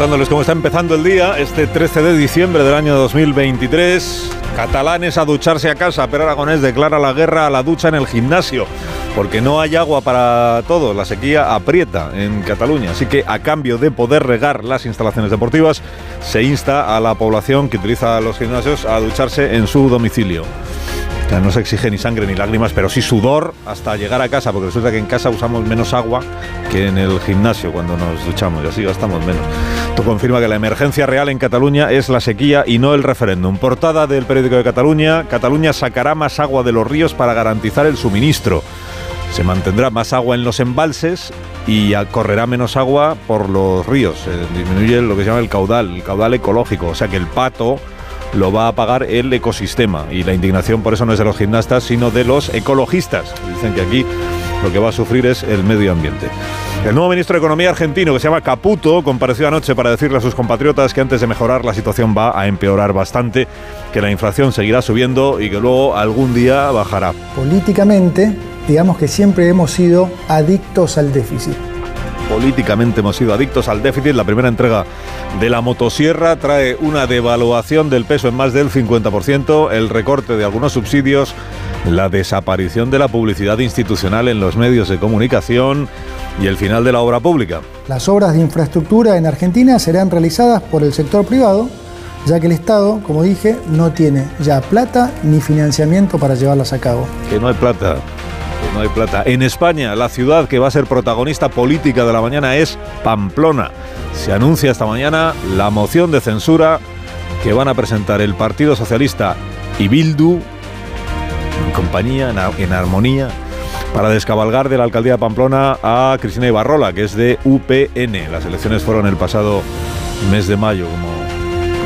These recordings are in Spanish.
Contándoles cómo está empezando el día, este 13 de diciembre del año 2023. Catalanes a ducharse a casa, pero Aragonés declara la guerra a la ducha en el gimnasio, porque no hay agua para todos, la sequía aprieta en Cataluña, así que a cambio de poder regar las instalaciones deportivas, se insta a la población que utiliza los gimnasios a ducharse en su domicilio. No se exige ni sangre ni lágrimas, pero sí sudor hasta llegar a casa, porque resulta que en casa usamos menos agua que en el gimnasio cuando nos duchamos y así gastamos menos. Esto confirma que la emergencia real en Cataluña es la sequía y no el referéndum. Portada del periódico de Cataluña, Cataluña sacará más agua de los ríos para garantizar el suministro. Se mantendrá más agua en los embalses y correrá menos agua por los ríos. Se disminuye lo que se llama el caudal, el caudal ecológico. O sea que el pato lo va a pagar el ecosistema. Y la indignación por eso no es de los gimnastas, sino de los ecologistas. Dicen que aquí lo que va a sufrir es el medio ambiente. El nuevo ministro de Economía argentino, que se llama Caputo, compareció anoche para decirle a sus compatriotas que antes de mejorar la situación va a empeorar bastante, que la inflación seguirá subiendo y que luego algún día bajará. Políticamente, digamos que siempre hemos sido adictos al déficit. Políticamente hemos sido adictos al déficit. La primera entrega de la motosierra trae una devaluación del peso en más del 50%, el recorte de algunos subsidios, la desaparición de la publicidad institucional en los medios de comunicación y el final de la obra pública. Las obras de infraestructura en Argentina serán realizadas por el sector privado, ya que el Estado, como dije, no tiene ya plata ni financiamiento para llevarlas a cabo. Que no hay plata. No hay plata. En España, la ciudad que va a ser protagonista política de la mañana es Pamplona. Se anuncia esta mañana la moción de censura que van a presentar el Partido Socialista y Bildu en compañía, en armonía, para descabalgar de la alcaldía de Pamplona a Cristina Ibarrola, que es de UPN. Las elecciones fueron el pasado mes de mayo, como,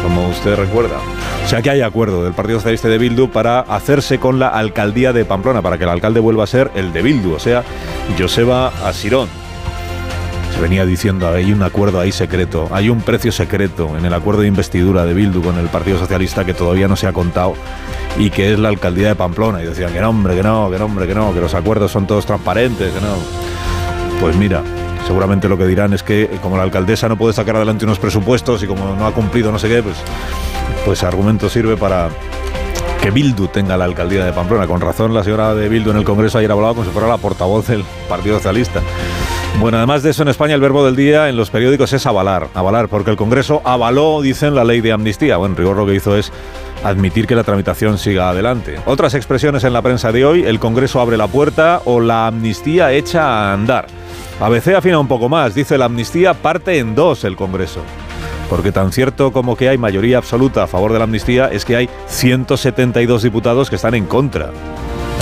como usted recuerda. O sea que hay acuerdo del Partido Socialista de Bildu para hacerse con la alcaldía de Pamplona, para que el alcalde vuelva a ser el de Bildu, o sea, Joseba Asirón. Se venía diciendo, hay un acuerdo ahí secreto, hay un precio secreto en el acuerdo de investidura de Bildu con el Partido Socialista que todavía no se ha contado y que es la alcaldía de Pamplona. Y decían que no, hombre, que no, que no, hombre, que no, que los acuerdos son todos transparentes, que no. Pues mira, seguramente lo que dirán es que como la alcaldesa no puede sacar adelante unos presupuestos y como no ha cumplido no sé qué, pues, pues argumento sirve para que Bildu tenga la alcaldía de Pamplona. Con razón la señora de Bildu en el Congreso ayer hablaba como si fuera la portavoz del Partido Socialista. Bueno, además de eso, en España el verbo del día en los periódicos es avalar. Avalar, porque el Congreso avaló, dicen, la ley de amnistía. Bueno, en rigor lo que hizo es admitir que la tramitación siga adelante. Otras expresiones en la prensa de hoy, el Congreso abre la puerta o la amnistía echa a andar. ABC afina un poco más, dice la amnistía parte en dos el Congreso. Porque tan cierto como que hay mayoría absoluta a favor de la amnistía es que hay 172 diputados que están en contra.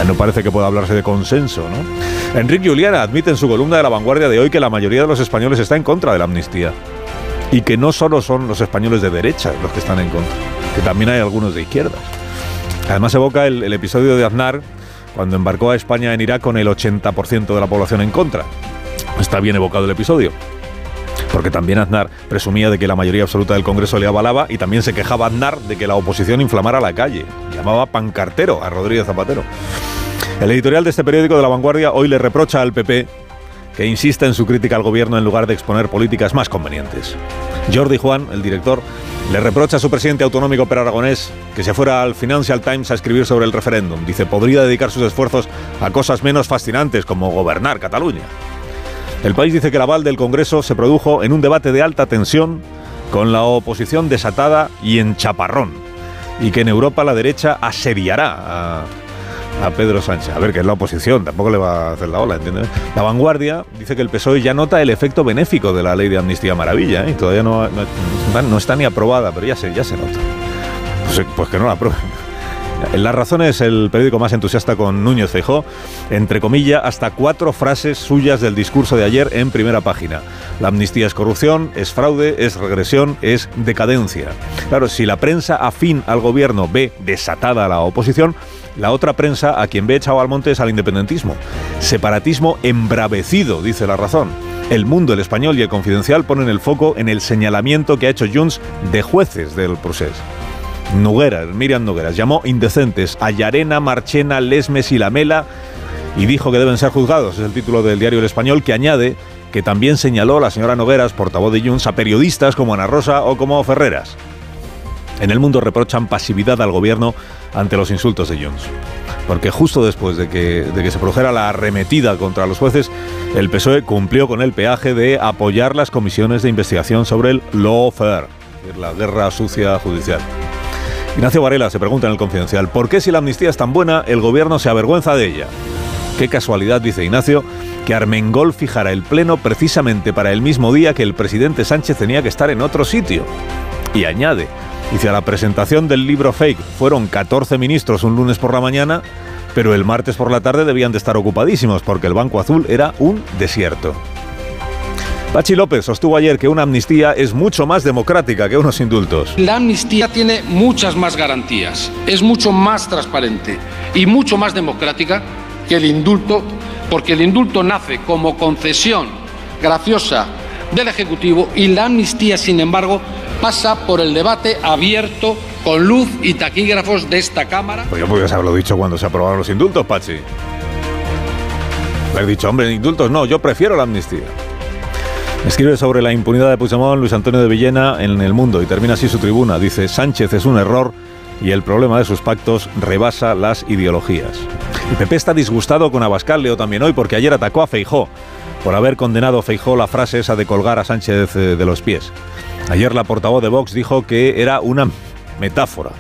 No parece que pueda hablarse de consenso, ¿no? Enrique Juliana admite en su columna de La Vanguardia de hoy que la mayoría de los españoles está en contra de la amnistía. Y que no solo son los españoles de derecha los que están en contra, que también hay algunos de izquierdas. Además evoca el, el episodio de Aznar cuando embarcó a España en Irak con el 80% de la población en contra. Está bien evocado el episodio. Porque también Aznar presumía de que la mayoría absoluta del Congreso le avalaba y también se quejaba Aznar de que la oposición inflamara la calle. Llamaba pancartero a Rodríguez Zapatero. El editorial de este periódico de La Vanguardia hoy le reprocha al PP que insista en su crítica al gobierno en lugar de exponer políticas más convenientes. Jordi Juan, el director, le reprocha a su presidente autonómico Per Aragonés que se fuera al Financial Times a escribir sobre el referéndum. Dice, podría dedicar sus esfuerzos a cosas menos fascinantes como gobernar Cataluña. El país dice que el aval del Congreso se produjo en un debate de alta tensión con la oposición desatada y en chaparrón y que en Europa la derecha asediará a, Pedro Sánchez. A ver, que es la oposición, tampoco le va a hacer la ola, ¿entiendes? La vanguardia dice que el PSOE ya nota el efecto benéfico de la ley de amnistía maravilla, ¿eh? y todavía no, no, está ni aprobada, pero ya se, ya se nota. Pues, pues que no la aprueben. La Razón es el periódico más entusiasta con Núñez Feijó, entre comillas, hasta cuatro frases suyas del discurso de ayer en primera página. La amnistía es corrupción, es fraude, es regresión, es decadencia. Claro, si la prensa afín al gobierno ve desatada a la oposición, la otra prensa a quien ve echado al monte es al independentismo. Separatismo embravecido, dice La Razón. El Mundo, el Español y el Confidencial ponen el foco en el señalamiento que ha hecho Junts de jueces del proceso. Nogueras, Miriam Nogueras, llamó indecentes a Yarena, Marchena, Lesmes y Lamela y dijo que deben ser juzgados. Es el título del diario El Español que añade que también señaló la señora Nogueras, portavoz de Junts, a periodistas como Ana Rosa o como Ferreras. En el mundo reprochan pasividad al gobierno ante los insultos de Junts. Porque justo después de que, se produjera la arremetida contra los jueces, el PSOE cumplió con el peaje de apoyar las comisiones de investigación sobre el lawfare, la guerra sucia judicial. Ignacio Varela se pregunta en el Confidencial, ¿por qué si la amnistía es tan buena el gobierno se avergüenza de ella? Qué casualidad, dice Ignacio, que Armengol fijara el pleno precisamente para el mismo día que el presidente Sánchez tenía que estar en otro sitio. Y añade, dice, a la presentación del libro Fake fueron 14 ministros un lunes por la mañana, pero el martes por la tarde debían de estar ocupadísimos porque el Banco Azul era un desierto. Pachi López sostuvo ayer que una amnistía es mucho más democrática que unos indultos. La amnistía tiene muchas más garantías, es mucho más transparente y mucho más democrática que el indulto, porque el indulto nace como concesión graciosa del Ejecutivo y la amnistía, sin embargo, pasa por el debate abierto con luz y taquígrafos de esta Cámara. Pues yo podrías haberlo dicho cuando se aprobaron los indultos, Pachi. Haber dicho, hombre, indultos no, yo prefiero la amnistía. Escribe sobre la impunidad de Puigdemont Luis Antonio de Villena en El Mundo y termina así su tribuna. Dice, Sánchez es un error y el problema de sus pactos rebasa las ideologías. Y Pepe está disgustado con Abascal, leo también hoy, porque ayer atacó a Feijó por haber condenado a Feijó la frase esa de colgar a Sánchez eh, de los pies. Ayer la portavoz de Vox dijo que era una metáfora.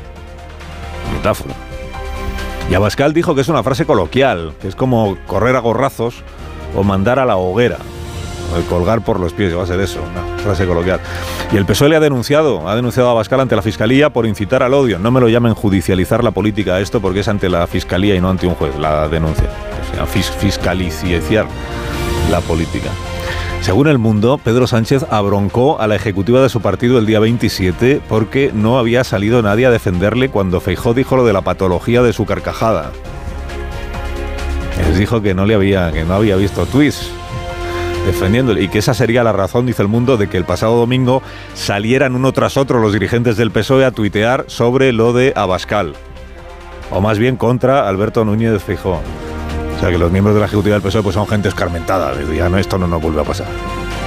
Metáfora. Y Abascal dijo que es una frase coloquial, que es como correr a gorrazos o mandar a la hoguera colgar por los pies, va a ser eso, una frase coloquial. Y el PSOE le ha denunciado, ha denunciado a Bascal ante la Fiscalía por incitar al odio. No me lo llamen judicializar la política esto porque es ante la Fiscalía y no ante un juez, la denuncia. O sea, fiscalizar la política. Según El Mundo, Pedro Sánchez abroncó a la ejecutiva de su partido el día 27 porque no había salido nadie a defenderle cuando Feijó dijo lo de la patología de su carcajada. Les dijo que no le había, que no había visto tweets defendiéndole. Y que esa sería la razón, dice el mundo, de que el pasado domingo salieran uno tras otro los dirigentes del PSOE a tuitear sobre lo de Abascal. O más bien contra Alberto Núñez de Fijó. O sea que los miembros de la Ejecutiva del PSOE pues son gente escarmentada. Ya no, esto no nos vuelve a pasar.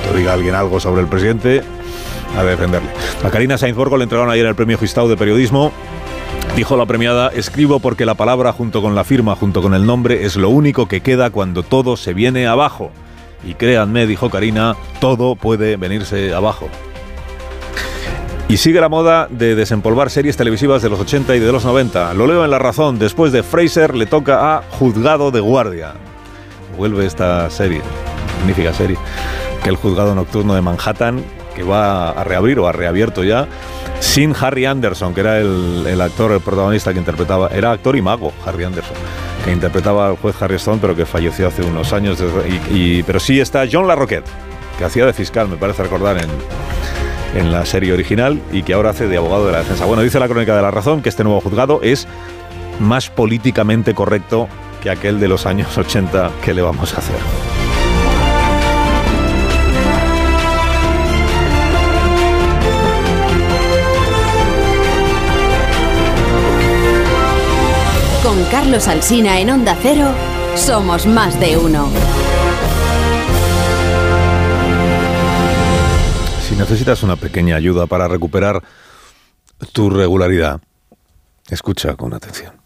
Que diga alguien algo sobre el presidente, a defenderle. A Karina Sainz Borgo le entregaron ayer el premio Gustavo de Periodismo. Dijo la premiada, escribo porque la palabra junto con la firma, junto con el nombre, es lo único que queda cuando todo se viene abajo. Y créanme, dijo Karina, todo puede venirse abajo. Y sigue la moda de desempolvar series televisivas de los 80 y de los 90. Lo leo en La Razón. Después de Fraser le toca a Juzgado de Guardia. Vuelve esta serie, magnífica serie, que el Juzgado Nocturno de Manhattan, que va a reabrir o ha reabierto ya, sin Harry Anderson, que era el, actor, el protagonista que interpretaba, era actor y mago, Harry Anderson que interpretaba al juez Harry Stone, pero que falleció hace unos años. Y, pero sí está John Larroquette, que hacía de fiscal, me parece recordar, en, en la serie original y que ahora hace de abogado de la defensa. Bueno, dice la crónica de la razón que este nuevo juzgado es más políticamente correcto que aquel de los años 80 que le vamos a hacer. Carlos Alsina en Onda Cero, somos más de uno. Si necesitas una pequeña ayuda para recuperar tu regularidad, escucha con atención.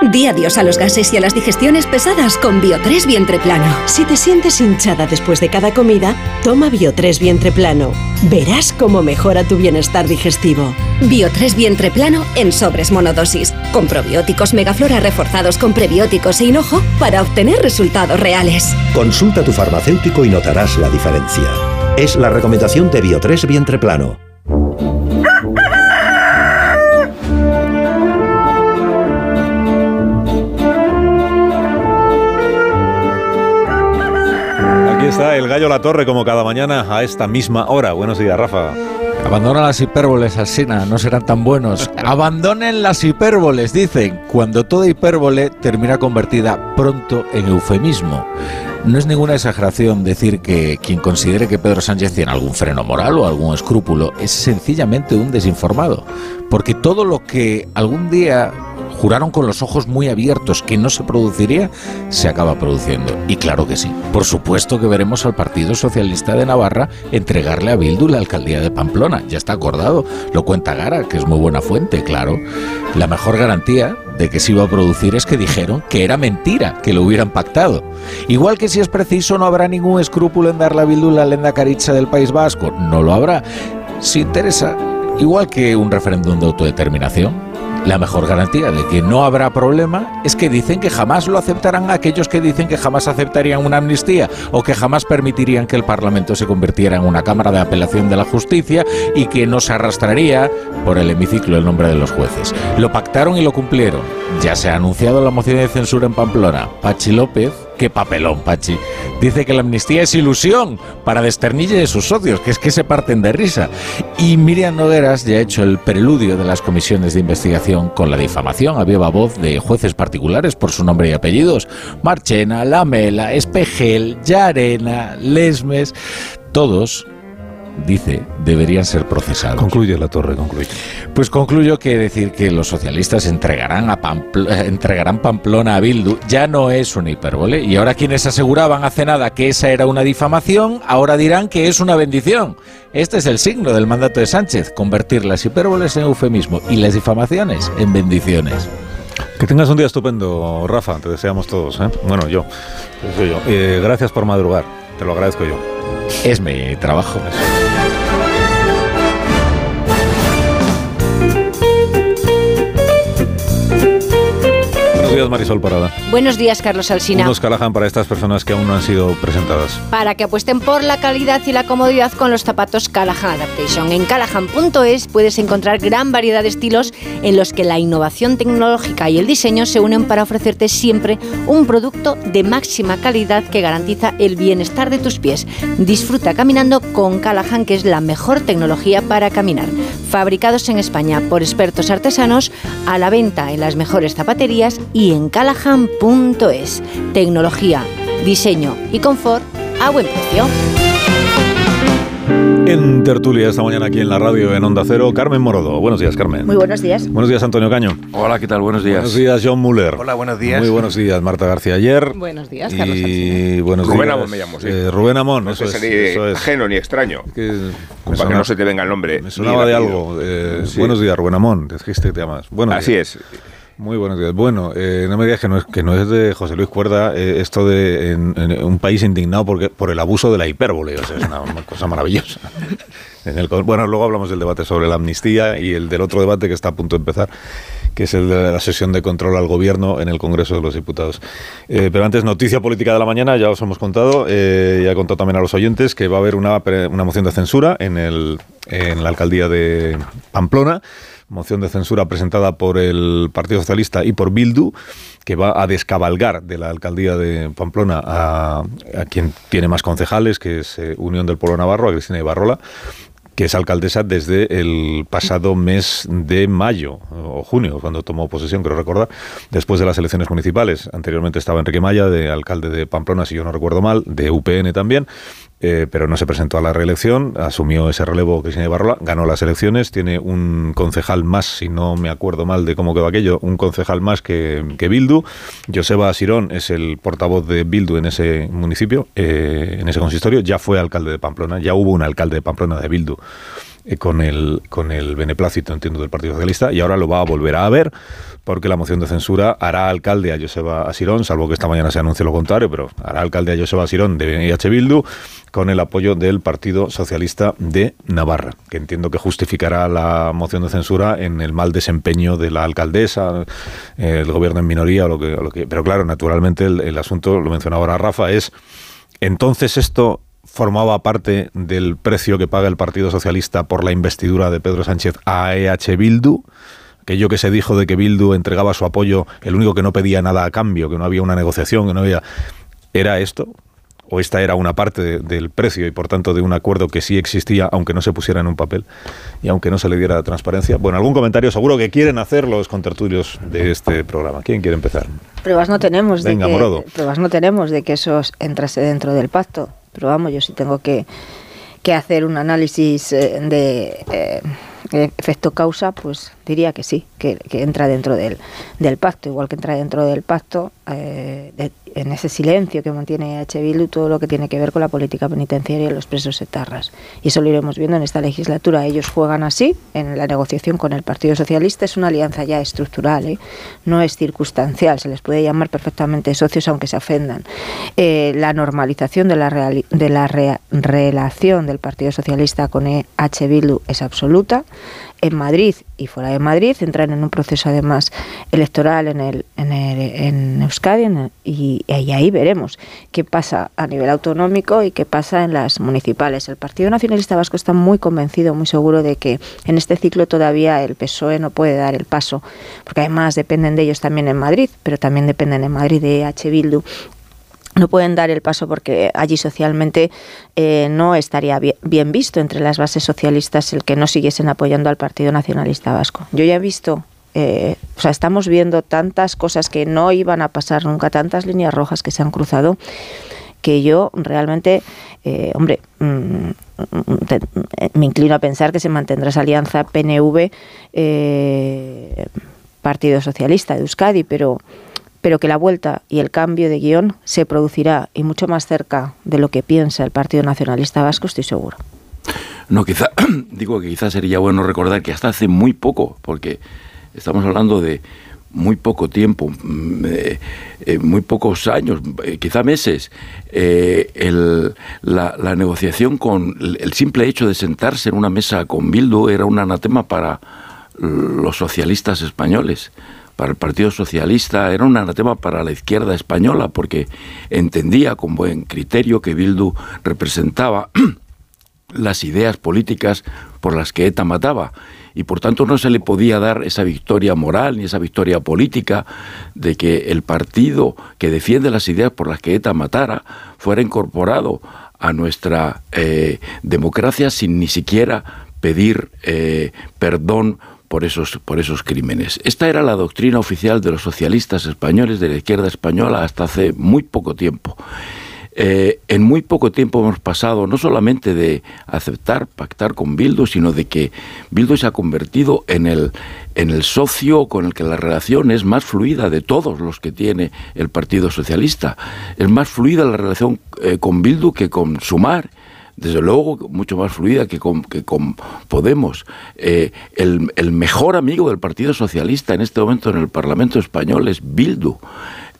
Di adiós a los gases y a las digestiones pesadas con Bio3 Vientre Plano. Si te sientes hinchada después de cada comida, toma Bio3 Vientre Plano. Verás cómo mejora tu bienestar digestivo. Bio3 Vientre Plano en sobres monodosis, con probióticos megaflora reforzados con prebióticos e hinojo para obtener resultados reales. Consulta a tu farmacéutico y notarás la diferencia. Es la recomendación de Bio3 Vientre Plano. Está el gallo La Torre como cada mañana a esta misma hora. Buenos días, Rafa. Abandona las hipérboles, Alsina, no serán tan buenos. Abandonen las hipérboles, dicen, cuando toda hipérbole termina convertida pronto en eufemismo. No es ninguna exageración decir que quien considere que Pedro Sánchez tiene algún freno moral o algún escrúpulo es sencillamente un desinformado. Porque todo lo que algún día juraron con los ojos muy abiertos que no se produciría, se acaba produciendo. Y claro que sí. Por supuesto que veremos al Partido Socialista de Navarra entregarle a Bildu la alcaldía de Pamplona. Ya está acordado. Lo cuenta Gara, que es muy buena fuente, claro. La mejor garantía de que se iba a producir es que dijeron que era mentira, que lo hubieran pactado. Igual que si es preciso no habrá ningún escrúpulo en darle a Bildu la lenda caricha del País Vasco. No lo habrá. Si interesa, igual que un referéndum de autodeterminación, la mejor garantía de que no habrá problema es que dicen que jamás lo aceptarán aquellos que dicen que jamás aceptarían una amnistía o que jamás permitirían que el Parlamento se convirtiera en una Cámara de Apelación de la Justicia y que no se arrastraría por el hemiciclo el nombre de los jueces. Lo pactaron y lo cumplieron. Ya se ha anunciado la moción de censura en Pamplona. Pachi López Qué papelón, Pachi. Dice que la amnistía es ilusión para desternille de sus socios, que es que se parten de risa. Y Miriam Nogueras ya ha hecho el preludio de las comisiones de investigación con la difamación a viva voz de jueces particulares por su nombre y apellidos. Marchena, Lamela, Espejel, Yarena, Lesmes, todos dice, deberían ser procesados. Concluye la torre, concluye. Pues concluyo que decir que los socialistas entregarán, a entregarán Pamplona a Bildu ya no es una hipérbole. Y ahora quienes aseguraban hace nada que esa era una difamación, ahora dirán que es una bendición. Este es el signo del mandato de Sánchez, convertir las hipérboles en eufemismo y las difamaciones en bendiciones. Que tengas un día estupendo, Rafa, te deseamos todos. ¿eh? Bueno, yo, soy yo. Eh, gracias por madrugar, te lo agradezco yo. Es mi trabajo. Buenos días, Marisol Parada. Buenos días, Carlos Alsina. Unos Callahan para estas personas que aún no han sido presentadas. Para que apuesten por la calidad y la comodidad con los zapatos Callahan Adaptation. En callahan.es puedes encontrar gran variedad de estilos en los que la innovación tecnológica y el diseño se unen para ofrecerte siempre un producto de máxima calidad que garantiza el bienestar de tus pies. Disfruta caminando con Callahan, que es la mejor tecnología para caminar. Fabricados en España por expertos artesanos, a la venta en las mejores zapaterías y en callahan.es. Tecnología, diseño y confort a buen precio. En tertulia esta mañana aquí en la radio en Onda Cero, Carmen Morodo. Buenos días, Carmen. Muy buenos días. Buenos días, Antonio Caño. Hola, ¿qué tal? Buenos días. Buenos días, John Muller. Hola, buenos días. Muy buenos días, Marta García Ayer. Buenos días, Carlos Y buenos Rubén días. Amón me llamo, sí. Eh, Rubén Amón, No eso, sé es, ni eso es. ajeno ni extraño. Que me para que no se te venga el nombre. Me sonaba de algo. eh, Sí. Buenos días, Rubén Amón. Dijiste que te llamas. Buenos Así días. es. Muy buenos días. Bueno, eh, no me digas que no es, que no es de José Luis Cuerda eh, esto de un país indignado porque, por el abuso de la hipérbole. O sea, es una, cosa maravillosa. Bueno, luego hablamos del debate sobre la amnistía y el del otro debate que está a punto de empezar, que es el de la sesión de control al gobierno en el Congreso de los Diputados. Eh, pero antes, noticia política de la mañana, ya os hemos contado, eh, ya he contado también a los oyentes que va a haber una, una moción de censura en, el, en la alcaldía de Pamplona moción de censura presentada por el Partido Socialista y por Bildu, que va a descabalgar de la alcaldía de Pamplona a, quien tiene más concejales, que es eh, Unión del Pueblo Navarro, a Cristina Ibarrola, que es alcaldesa desde el pasado mes de mayo o junio, cuando tomó posesión, creo recordar, después de las elecciones municipales. Anteriormente estaba Enrique Maya, de alcalde de Pamplona, si yo no recuerdo mal, de UPN también, eh, pero no se presentó a la reelección, asumió ese relevo Cristina Ibarrola, ganó las elecciones, tiene un concejal más, si no me acuerdo mal de cómo quedó aquello, un concejal más que, que Bildu. Joseba Sirón es el portavoz de Bildu en ese municipio, eh, en ese consistorio, ya fue alcalde de Pamplona, ya hubo un alcalde de Pamplona de Bildu eh, con, el, con el beneplácito, entiendo, del Partido Socialista, y ahora lo va a volver a ver porque la moción de censura hará alcalde a Joseba Asirón, salvo que esta mañana se anuncie lo contrario, pero hará alcalde a Joseba Asirón de IH Bildu con el apoyo del Partido Socialista de Navarra, que entiendo que justificará la moción de censura en el mal desempeño de la alcaldesa, eh, el gobierno en minoría, o lo que, pero claro, naturalmente el asunto, lo mencionaba ahora Rafa, es entonces esto formaba parte del precio que paga el Partido Socialista por la investidura de Pedro Sánchez a EH Bildu, aquello que se dijo de que Bildu entregaba su apoyo, el único que no pedía nada a cambio, que no había una negociación, que no había... ¿Era esto? ¿O esta era una parte de- del precio y por tanto de un acuerdo que sí existía, aunque no se pusiera en un papel y aunque no se le diera transparencia? Bueno, algún comentario seguro que quieren hacer los contertulios de este programa. ¿Quién quiere empezar? Pruebas no tenemos de Venga, que Morodo. pruebas no tenemos de que eso entrase dentro del pacto. Pero vamos, yo sí tengo que, que hacer un análisis eh, de eh, efecto causa, pues diría que sí, que, entra dentro del, del pacto, igual que entra dentro del pacto eh, de- en ese silencio que mantiene H. Bildu todo lo que tiene que ver con la política penitenciaria y los presos etarras. Y eso lo iremos viendo en esta legislatura. Ellos juegan así en la negociación con el Partido Socialista. Es una alianza ya estructural, ¿eh? no es circunstancial. Se les puede llamar perfectamente socios aunque se ofendan. Eh, la normalización de la, reali- de la rea- relación del Partido Socialista con H. Bildu es absoluta. En Madrid y fuera de Madrid entran en un proceso además electoral en, el, en, el- en Euskadi y, y ahí veremos qué pasa a nivel autonómico y qué pasa en las municipales. El Partido Nacionalista Vasco está muy convencido, muy seguro de que en este ciclo todavía el PSOE no puede dar el paso, porque además dependen de ellos también en Madrid, pero también dependen en Madrid de H. Bildu no pueden dar el paso porque allí socialmente eh, no estaría bien, visto entre las bases socialistas el que no siguiesen apoyando al Partido Nacionalista Vasco. Yo ya he visto, eh, o sea, estamos viendo tantas cosas que no iban a pasar nunca, tantas líneas rojas que se han cruzado, que yo realmente, eh, hombre, mm, me inclino a pensar que se mantendrá esa alianza PNV eh, Socialista de Euskadi, pero pero que la vuelta y el cambio de guion se producirá y mucho más cerca de lo que piensa el Partido Nacionalista Vasco, estoy seguro. No, quizá, digo que quizás sería bueno recordar que hasta hace muy poco, porque estamos hablando de muy poco tiempo, mm, eh, eh, muy pocos años, eh, quizá meses, eh, la, la negociación con el simple hecho de sentarse en una mesa con Bildu era un anatema para los socialistas españoles. Para el Partido Socialista era un anatema para la izquierda española porque entendía con buen criterio que Bildu representaba las ideas políticas por las que ETA mataba y por tanto no se le podía dar esa victoria moral ni esa victoria política de que el partido que defiende las ideas por las que ETA matara fuera incorporado a nuestra eh, democracia sin ni siquiera pedir eh, perdón por esos, por esos crímenes. Esta era la doctrina oficial de los socialistas españoles, de la izquierda española, hasta hace muy poco tiempo. Eh, en muy poco tiempo hemos pasado no solamente de aceptar, pactar con Bildu, sino de que Bildu se ha convertido en el, en el socio con el que la relación es más fluida de todos los que tiene el Partido Socialista. Es más fluida la relación eh, con Bildu que con Sumar desde luego mucho más fluida que con, que con Podemos. Eh, el, el mejor amigo del Partido Socialista en este momento en el Parlamento español es Bildu.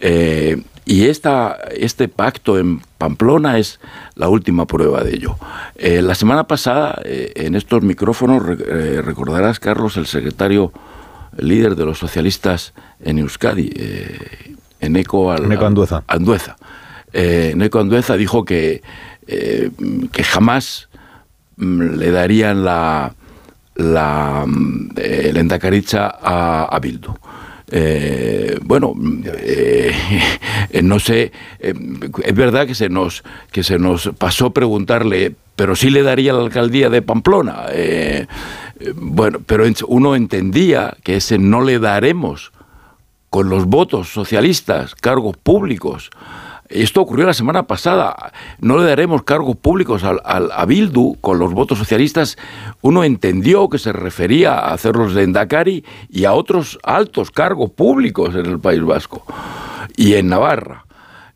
Eh, y esta, este pacto en Pamplona es la última prueba de ello. Eh, la semana pasada, en estos micrófonos, re- recordarás, Carlos, el secretario el líder de los socialistas en Euskadi, eh, Eneco, Al- Andueza. Andueza. Eh, Andueza dijo que, eh, que jamás mm, le darían la, la mm, eh, a, a Bildu. Eh, bueno, eh, no sé, es verdad que se nos que se nos pasó preguntarle, pero sí le daría la alcaldía de Pamplona. Bueno, pero uno entendía que ese no le daremos con los votos socialistas, cargos públicos. Esto ocurrió la semana pasada. No le daremos cargos públicos al, a Bildu con los votos socialistas. Uno entendió que se refería a hacerlos de Endacari y a otros altos cargos públicos en el País Vasco y en Navarra.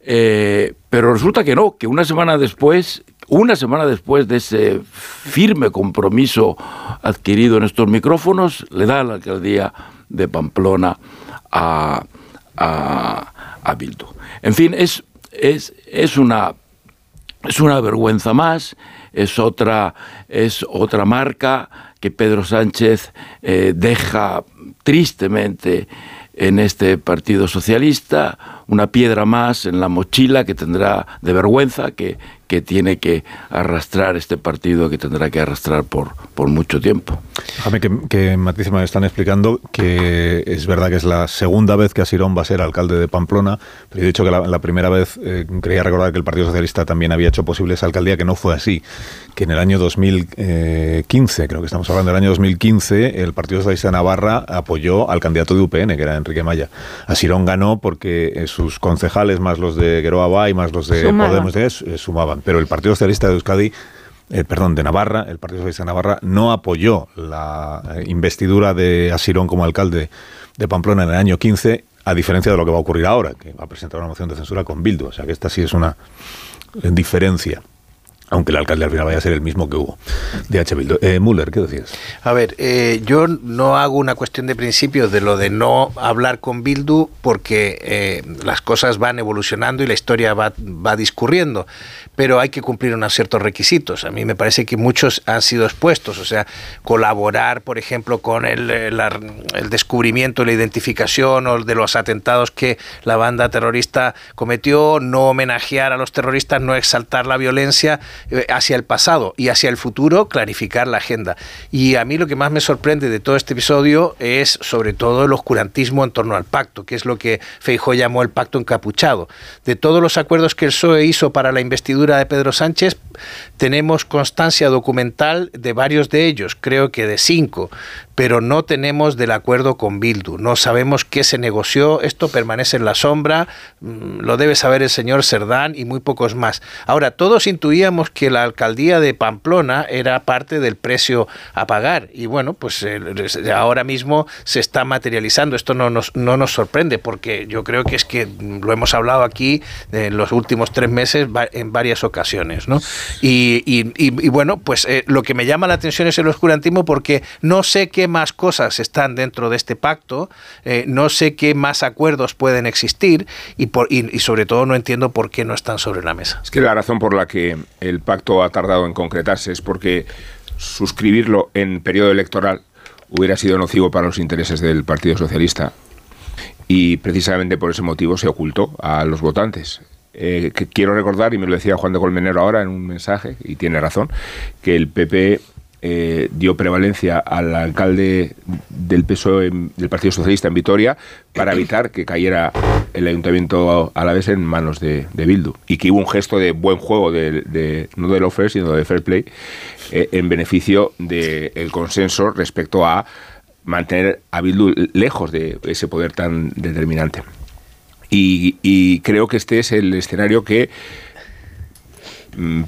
Eh, pero resulta que no, que una semana después una semana después de ese firme compromiso adquirido en estos micrófonos, le da la alcaldía de Pamplona a, a Bildu. En fin, es, es, es, una, es una vergüenza más, es otra, es otra marca que Pedro Sánchez eh, deja tristemente en este Partido Socialista, una piedra más en la mochila que tendrá de vergüenza que, que tiene que arrastrar este partido, que tendrá que arrastrar por, por mucho tiempo. Déjame que, que Matiz me están explicando que es verdad que es la segunda vez que Asirón va a ser alcalde de Pamplona, pero he dicho que la, la primera vez eh, creía recordar que el Partido Socialista también había hecho posible esa alcaldía, que no fue así, que en el año 2015, creo que estamos hablando del año 2015, el Partido Socialista de Navarra apoyó al candidato de UPN, que era Enrique Maya. Asirón ganó porque eh, sus concejales, más los de Geroa y más los de Sumaban. Podemos, eh, sumaban. Pero el Partido Socialista de Euskadi eh, perdón, de Navarra, el Partido Socialista de Navarra no apoyó la eh, investidura de Asirón como alcalde de Pamplona en el año 15, a diferencia de lo que va a ocurrir ahora, que va a presentar una moción de censura con Bildu. O sea que esta sí es una eh, diferencia. Aunque el alcalde al final vaya a ser el mismo que hubo de H. Bildu. Eh, Müller, ¿qué decías? A ver, eh, yo no hago una cuestión de principios de lo de no hablar con Bildu porque eh, las cosas van evolucionando y la historia va, va discurriendo, pero hay que cumplir unos ciertos requisitos. A mí me parece que muchos han sido expuestos, o sea, colaborar, por ejemplo, con el, eh, el descubrimiento, la identificación o de los atentados que la banda terrorista cometió, no homenajear a los terroristas, no exaltar la violencia hacia el pasado y hacia el futuro, clarificar la agenda. Y a mí lo que más me sorprende de todo este episodio es sobre todo el oscurantismo en torno al pacto, que es lo que Feijó llamó el pacto encapuchado. De todos los acuerdos que el PSOE hizo para la investidura de Pedro Sánchez, tenemos constancia documental de varios de ellos, creo que de cinco, pero no tenemos del acuerdo con Bildu. No sabemos qué se negoció, esto permanece en la sombra, mm, lo debe saber el señor Cerdán y muy pocos más. Ahora, todos intuíamos que la alcaldía de Pamplona era parte del precio a pagar y bueno, pues eh, ahora mismo se está materializando. Esto no nos, no nos sorprende porque yo creo que es que mm, lo hemos hablado aquí en los últimos tres meses en varias ocasiones, ¿no? Y, y- y- y bueno, pues eh, lo que me llama la atención es el oscurantismo porque no sé qué más cosas están dentro de este pacto, eh, no sé qué más acuerdos pueden existir y, por, y, sobre todo no entiendo por qué no están sobre la mesa. Es que la razón por la que el pacto ha tardado en concretarse es porque suscribirlo en periodo electoral hubiera sido nocivo para los intereses del Partido Socialista y precisamente por ese motivo se ocultó a los votantes. Eh, quiero recordar, y me lo decía Juan de Colmenero ahora en un mensaje, y tiene razón, que el PP eh, dio prevalencia al alcalde del PSOE, del Partido Socialista en Vitoria, para evitar que cayera el ayuntamiento a la vez en manos de, de Bildu. Y que hubo un gesto de buen juego, de, de- no de lawfare, sino de fair play, eh, en beneficio del consenso respecto a mantener a Bildu lejos de ese poder tan determinante. Y, y creo que este es el escenario que mm,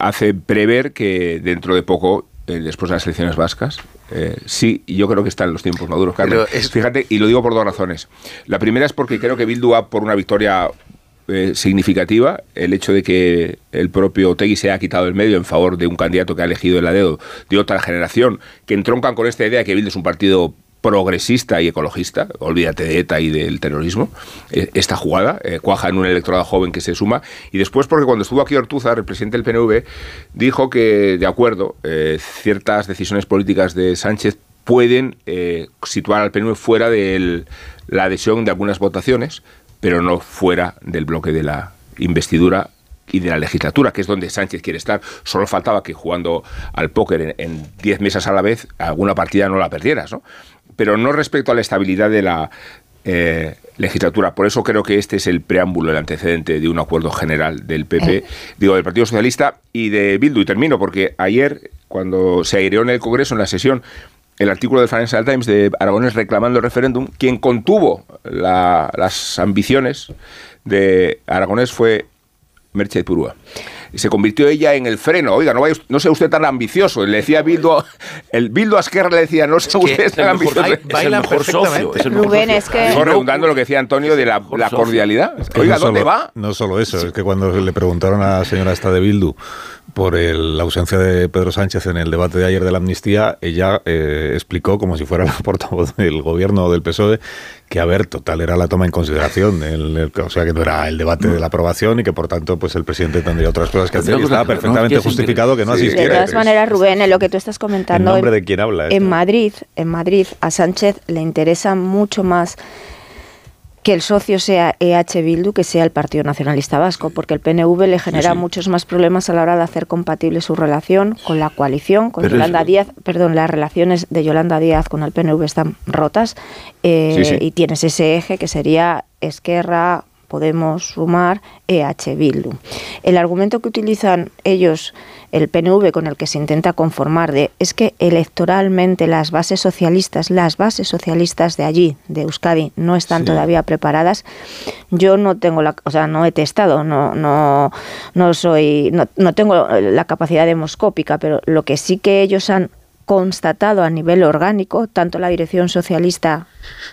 hace prever que dentro de poco, eh, después de las elecciones vascas, eh, sí, yo creo que están los tiempos maduros, Carmen. Es- Fíjate, y lo digo por dos razones. La primera es porque creo que Bildu va por una victoria eh, significativa, el hecho de que el propio Tegui se ha quitado el medio en favor de un candidato que ha elegido el dedo de otra generación, que entroncan con esta idea de que Bildu es un partido progresista y ecologista, olvídate de ETA y del terrorismo, eh, esta jugada eh, cuaja en un electorado joven que se suma, y después porque cuando estuvo aquí Ortuzar, el presidente del PNV, dijo que, de acuerdo, eh, ciertas decisiones políticas de Sánchez pueden situar al PNV fuera de la adhesión de algunas votaciones, pero no fuera del bloque de la investidura y de la legislatura, que es donde Sánchez quiere estar. Solo faltaba que jugando al póker en 10 mesas a la vez, alguna partida no la perdieras, ¿no? Pero no respecto a la estabilidad de la eh, legislatura. Por eso creo que este es el preámbulo, el antecedente de un acuerdo general del PP, digo, del Partido Socialista y de Bildu. Y termino, porque ayer, cuando se aireó en el Congreso, en la sesión, el artículo del Financial Times de Aragonés reclamando el referéndum, quien contuvo la- las ambiciones de Aragonés fue Merche Purúa. Se convirtió ella en el freno. Oiga, no, vaya, no sea usted tan ambicioso. Le decía Bildu, el Bildu a Esquerra le decía, no sea usted tan ambicioso. Es el mejor socio. Es el mejor Rubén, socio. es que... Digo, redundando lo que decía Antonio de la, la cordialidad. Que Oiga, no ¿dónde solo- va? No solo eso, es que cuando le preguntaron a la señora esta de Bildu por el- la ausencia de Pedro Sánchez en el debate de ayer de la amnistía, ella eh, explicó, como si fuera la portavoz del gobierno o del PSOE, que a ver, total era la toma en consideración, el- el- o sea que no era el debate de la aprobación y que por tanto pues el presidente tendría otras cosas que hacer y estaba no, perfectamente justificado que no Sí, De asistiera. todas maneras, Rubén, en lo que tú estás comentando, ¿En nombre en- de quién habla esto? en Madrid, en Madrid, a Sánchez le interesa mucho más que el socio sea EH Bildu que sea el Partido Nacionalista Vasco, porque el PNV le genera sí. muchos más problemas a la hora de hacer compatible su relación con la coalición, con Pero Yolanda Díaz, perdón, las relaciones de Yolanda Díaz con el PNV están rotas eh, sí. y tienes ese eje que sería Esquerra, Podemos sumar EH Bildu. El argumento que utilizan ellos, el PNV, con el que se intenta conformar, de es que electoralmente las bases socialistas, las bases socialistas de allí, de Euskadi, no están Sí. todavía preparadas. Yo no tengo la, o sea, no he testado, no, no, no soy, no, no tengo la capacidad demoscópica, pero lo que sí que ellos han constatado a nivel orgánico, tanto la dirección socialista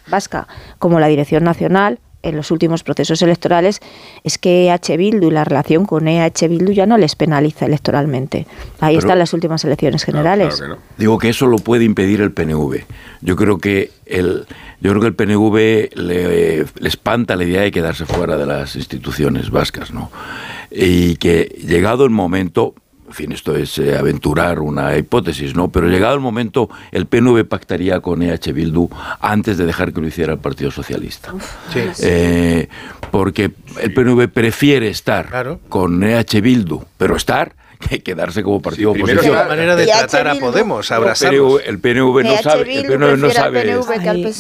vasca como la dirección nacional, en los últimos procesos electorales, es que EH Bildu y la relación con EH Bildu ya no les penaliza electoralmente. Ahí Pero- están las últimas elecciones generales. Claro que no. Digo que eso lo puede impedir el PNV. Yo creo que el, yo creo que el PNV le, le espanta la idea de quedarse fuera de las instituciones vascas, ¿no? Y que llegado el momento, en fin, esto es eh, aventurar una hipótesis, ¿no? Pero llegado el momento, el PNV pactaría con EH Bildu antes de dejar que lo hiciera el Partido Socialista. Sí. Eh, porque el PNV prefiere estar Claro. con EH Bildu, pero estar que quedarse como partido Sí, primero oposición. está- Una manera de tratar a Podemos, abrazarlos. el PNV no sabe, el PNV no sabe.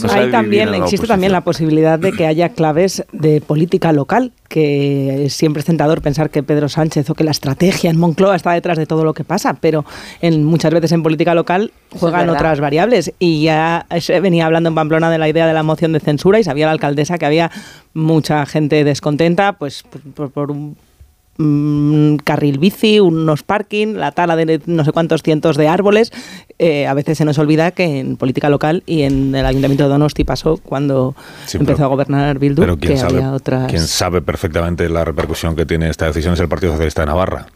Ahí, también existe también la posibilidad de que haya claves de política local, que siempre es tentador pensar que Pedro Sánchez o que la estrategia en Moncloa está detrás de todo lo que pasa, pero en, muchas veces en política local juegan otras variables. Y ya se venía hablando en Pamplona de la idea de la moción de censura y sabía la alcaldesa que había mucha gente descontenta pues por, por- por un mm, carril bici, unos parking, la tala de no sé cuántos cientos de árboles. Eh, a veces se nos olvida que en política local y en el Ayuntamiento de Donosti pasó cuando Sí, empezó pero- a gobernar Bildu, Pero que quien sabe, había otras... quien sabe perfectamente la repercusión que tiene esta decisión es el Partido Socialista de Navarra.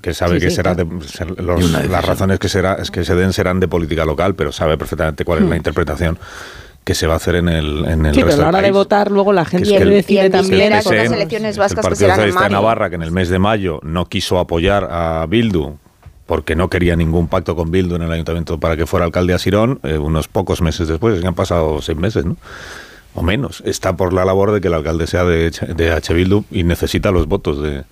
Que sabe Sí, que sí, será claro. de- ser- los- las razones que será es que se den serán de política local, pero sabe perfectamente cuál es Hmm. la interpretación que se va a hacer en el, en el Sí, pero resto a la hora del de votar luego la gente es que el- decide también... el con las PSN, elecciones el vascas que Partido en Socialista de. Navarra, que en el mes de mayo no quiso apoyar a Bildu porque no quería ningún pacto con Bildu en el ayuntamiento para que fuera alcalde a Sirón, eh, unos pocos meses después, que han pasado seis meses, ¿no? O menos. Está por la labor de que el alcalde sea de, H- de H. Bildu y necesita los votos de,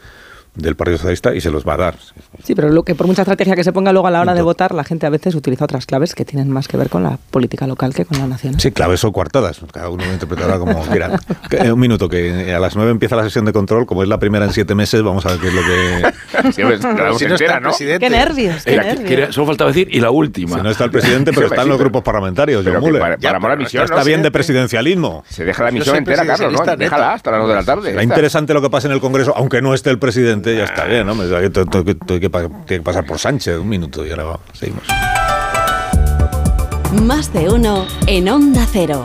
del Partido Socialista y se los va a dar. Sí, pero lo que por mucha estrategia que se ponga luego a la hora de votar, la gente a veces utiliza otras claves que tienen más que ver con la política local que con la nacional. Sí, claves o coartadas. Cada uno lo interpretará como quiera. Que- eh, Un minuto, que a las nueve empieza la sesión de control. Como es la primera en siete meses, vamos a ver qué es lo que... Sí, pues, la Pero damos si no está entera, el ¿no? presidente. ¡Qué nervios! ¡Qué Era- nervios! quería- solo faltaba decir, y la última. Si no está el presidente, pero están los grupos parlamentarios. pero John que Muller. para, para amor a misión, está ¿no? bien de Se- presidencialismo. Se deja la misión entera, Carlos, ¿no? Déjala hasta las 2 de la tarde. Será ya está. interesante lo que pase en el Congreso, aunque no esté el presidente, ya está bien, ¿no? Tiene que pasar por Sánchez un minuto y ahora seguimos. Más de uno en Onda Cero.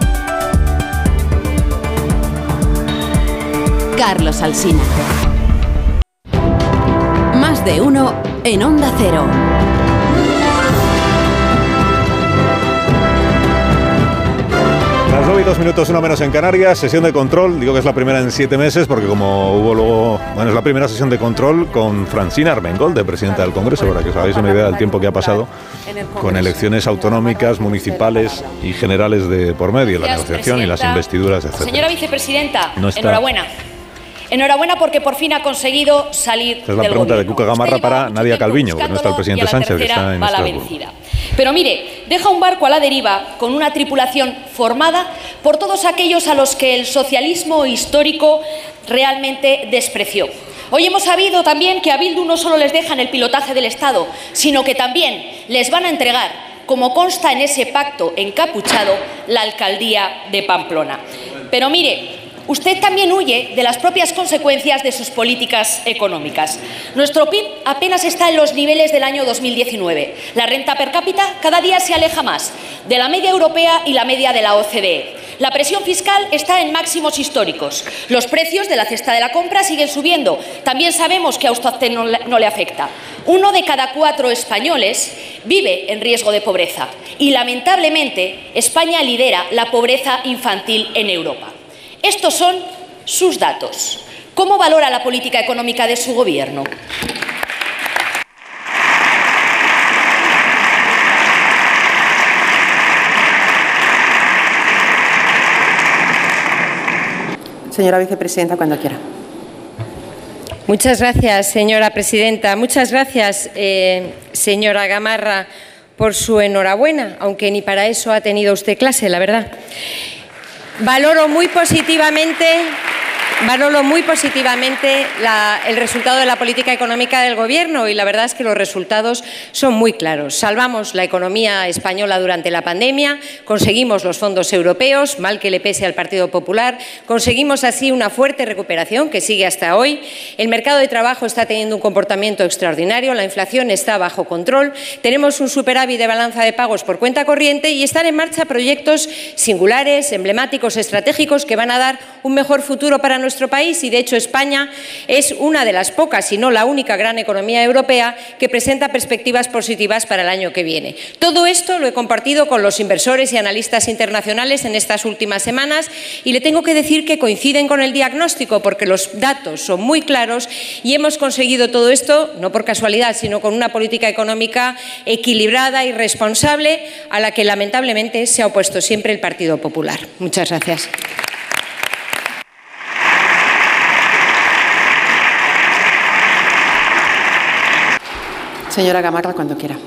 Carlos Alsina. Más de uno en Onda Cero. Las 9 y 2 minutos, una menos en Canarias, sesión de control, digo que es la primera en siete meses, porque como hubo luego, bueno, es la primera sesión de control con Francina Armengol, de presidenta del Congreso, para que os hagáis una idea del tiempo que ha pasado, con elecciones autonómicas, municipales y generales de por medio, la negociación y las investiduras, etc. Señora vicepresidenta, No está. enhorabuena. Enhorabuena porque por fin ha conseguido salir Esta es la del pregunta de. Cuca Gamarra para Nadia Calviño, porque no está el presidente Sánchez, que está en va la Estrasburgo. vencida. Pero mire, deja un barco a la deriva con una tripulación formada por todos aquellos a los que el socialismo histórico realmente despreció. Hoy hemos sabido también que a Bildu no solo les dejan el pilotaje del Estado, sino que también les van a entregar, como consta en ese pacto encapuchado, la alcaldía de Pamplona. Pero mire, usted también huye de las propias consecuencias de sus políticas económicas. Nuestro PIB apenas está en los niveles del año 2019. La renta per cápita cada día se aleja más de la media europea y la media de la OCDE. La presión fiscal está en máximos históricos. Los precios de la cesta de la compra siguen subiendo. También sabemos que a usted no le, afecta. Uno de cada cuatro españoles vive en riesgo de pobreza y, lamentablemente, España lidera la pobreza infantil en Europa. Estos son sus datos. ¿Cómo valora la política económica de su Gobierno? Señora vicepresidenta, cuando quiera. Muchas gracias, señora presidenta. Muchas gracias, eh, señora Gamarra, por su enhorabuena, aunque ni para eso ha tenido usted clase, la verdad. Valoro muy positivamente Valoro muy positivamente el resultado de la política económica del Gobierno y la verdad es que los resultados son muy claros. Salvamos la economía española durante la pandemia, conseguimos los fondos europeos, mal que le pese al Partido Popular, conseguimos así una fuerte recuperación que sigue hasta hoy. El mercado de trabajo está teniendo un comportamiento extraordinario, la inflación está bajo control, tenemos un superávit de balanza de pagos por cuenta corriente y están en marcha proyectos singulares, emblemáticos, estratégicos que van a dar un mejor futuro para nuestro país y, de hecho, España es una de las pocas, si no la única gran economía europea que presenta perspectivas positivas para el año que viene. Todo esto lo he compartido con los inversores y analistas internacionales en estas últimas semanas y le tengo que decir que coinciden con el diagnóstico porque los datos son muy claros y hemos conseguido todo esto, no por casualidad, sino con una política económica equilibrada y responsable a la que lamentablemente se ha opuesto siempre el Partido Popular. Muchas gracias. Señora Gamarra, cuando quiera.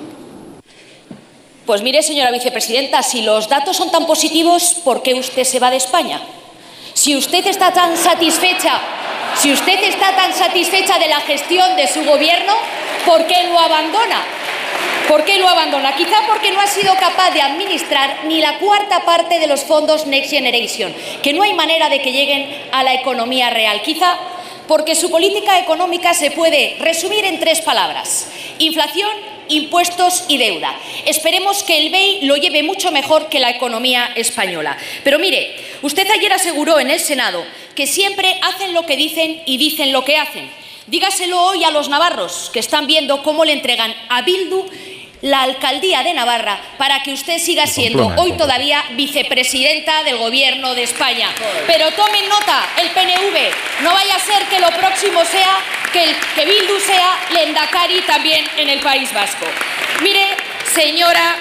Pues mire, señora vicepresidenta, si los datos son tan positivos, ¿por qué usted se va de España? Si usted está tan satisfecha, si usted está tan satisfecha de la gestión de su gobierno, ¿por qué lo abandona? ¿Por qué lo abandona? Quizá porque no ha sido capaz de administrar ni la cuarta parte de los fondos Next Generation, que no hay manera de que lleguen a la economía real. Quizá porque su política económica se puede resumir en tres palabras. Inflación, impuestos y deuda. Esperemos que el BEI lo lleve mucho mejor que la economía española. Pero mire, usted ayer aseguró en el Senado que siempre hacen lo que dicen y dicen lo que hacen. Dígaselo hoy a los navarros que están viendo cómo le entregan a Bildu la alcaldía de Navarra para que usted siga siendo hoy todavía vicepresidenta del Gobierno de España. Pero tomen nota, el PNV, no vaya a ser que lo próximo sea que, el, que Bildu sea Lendakari también en el País Vasco. Mire, señora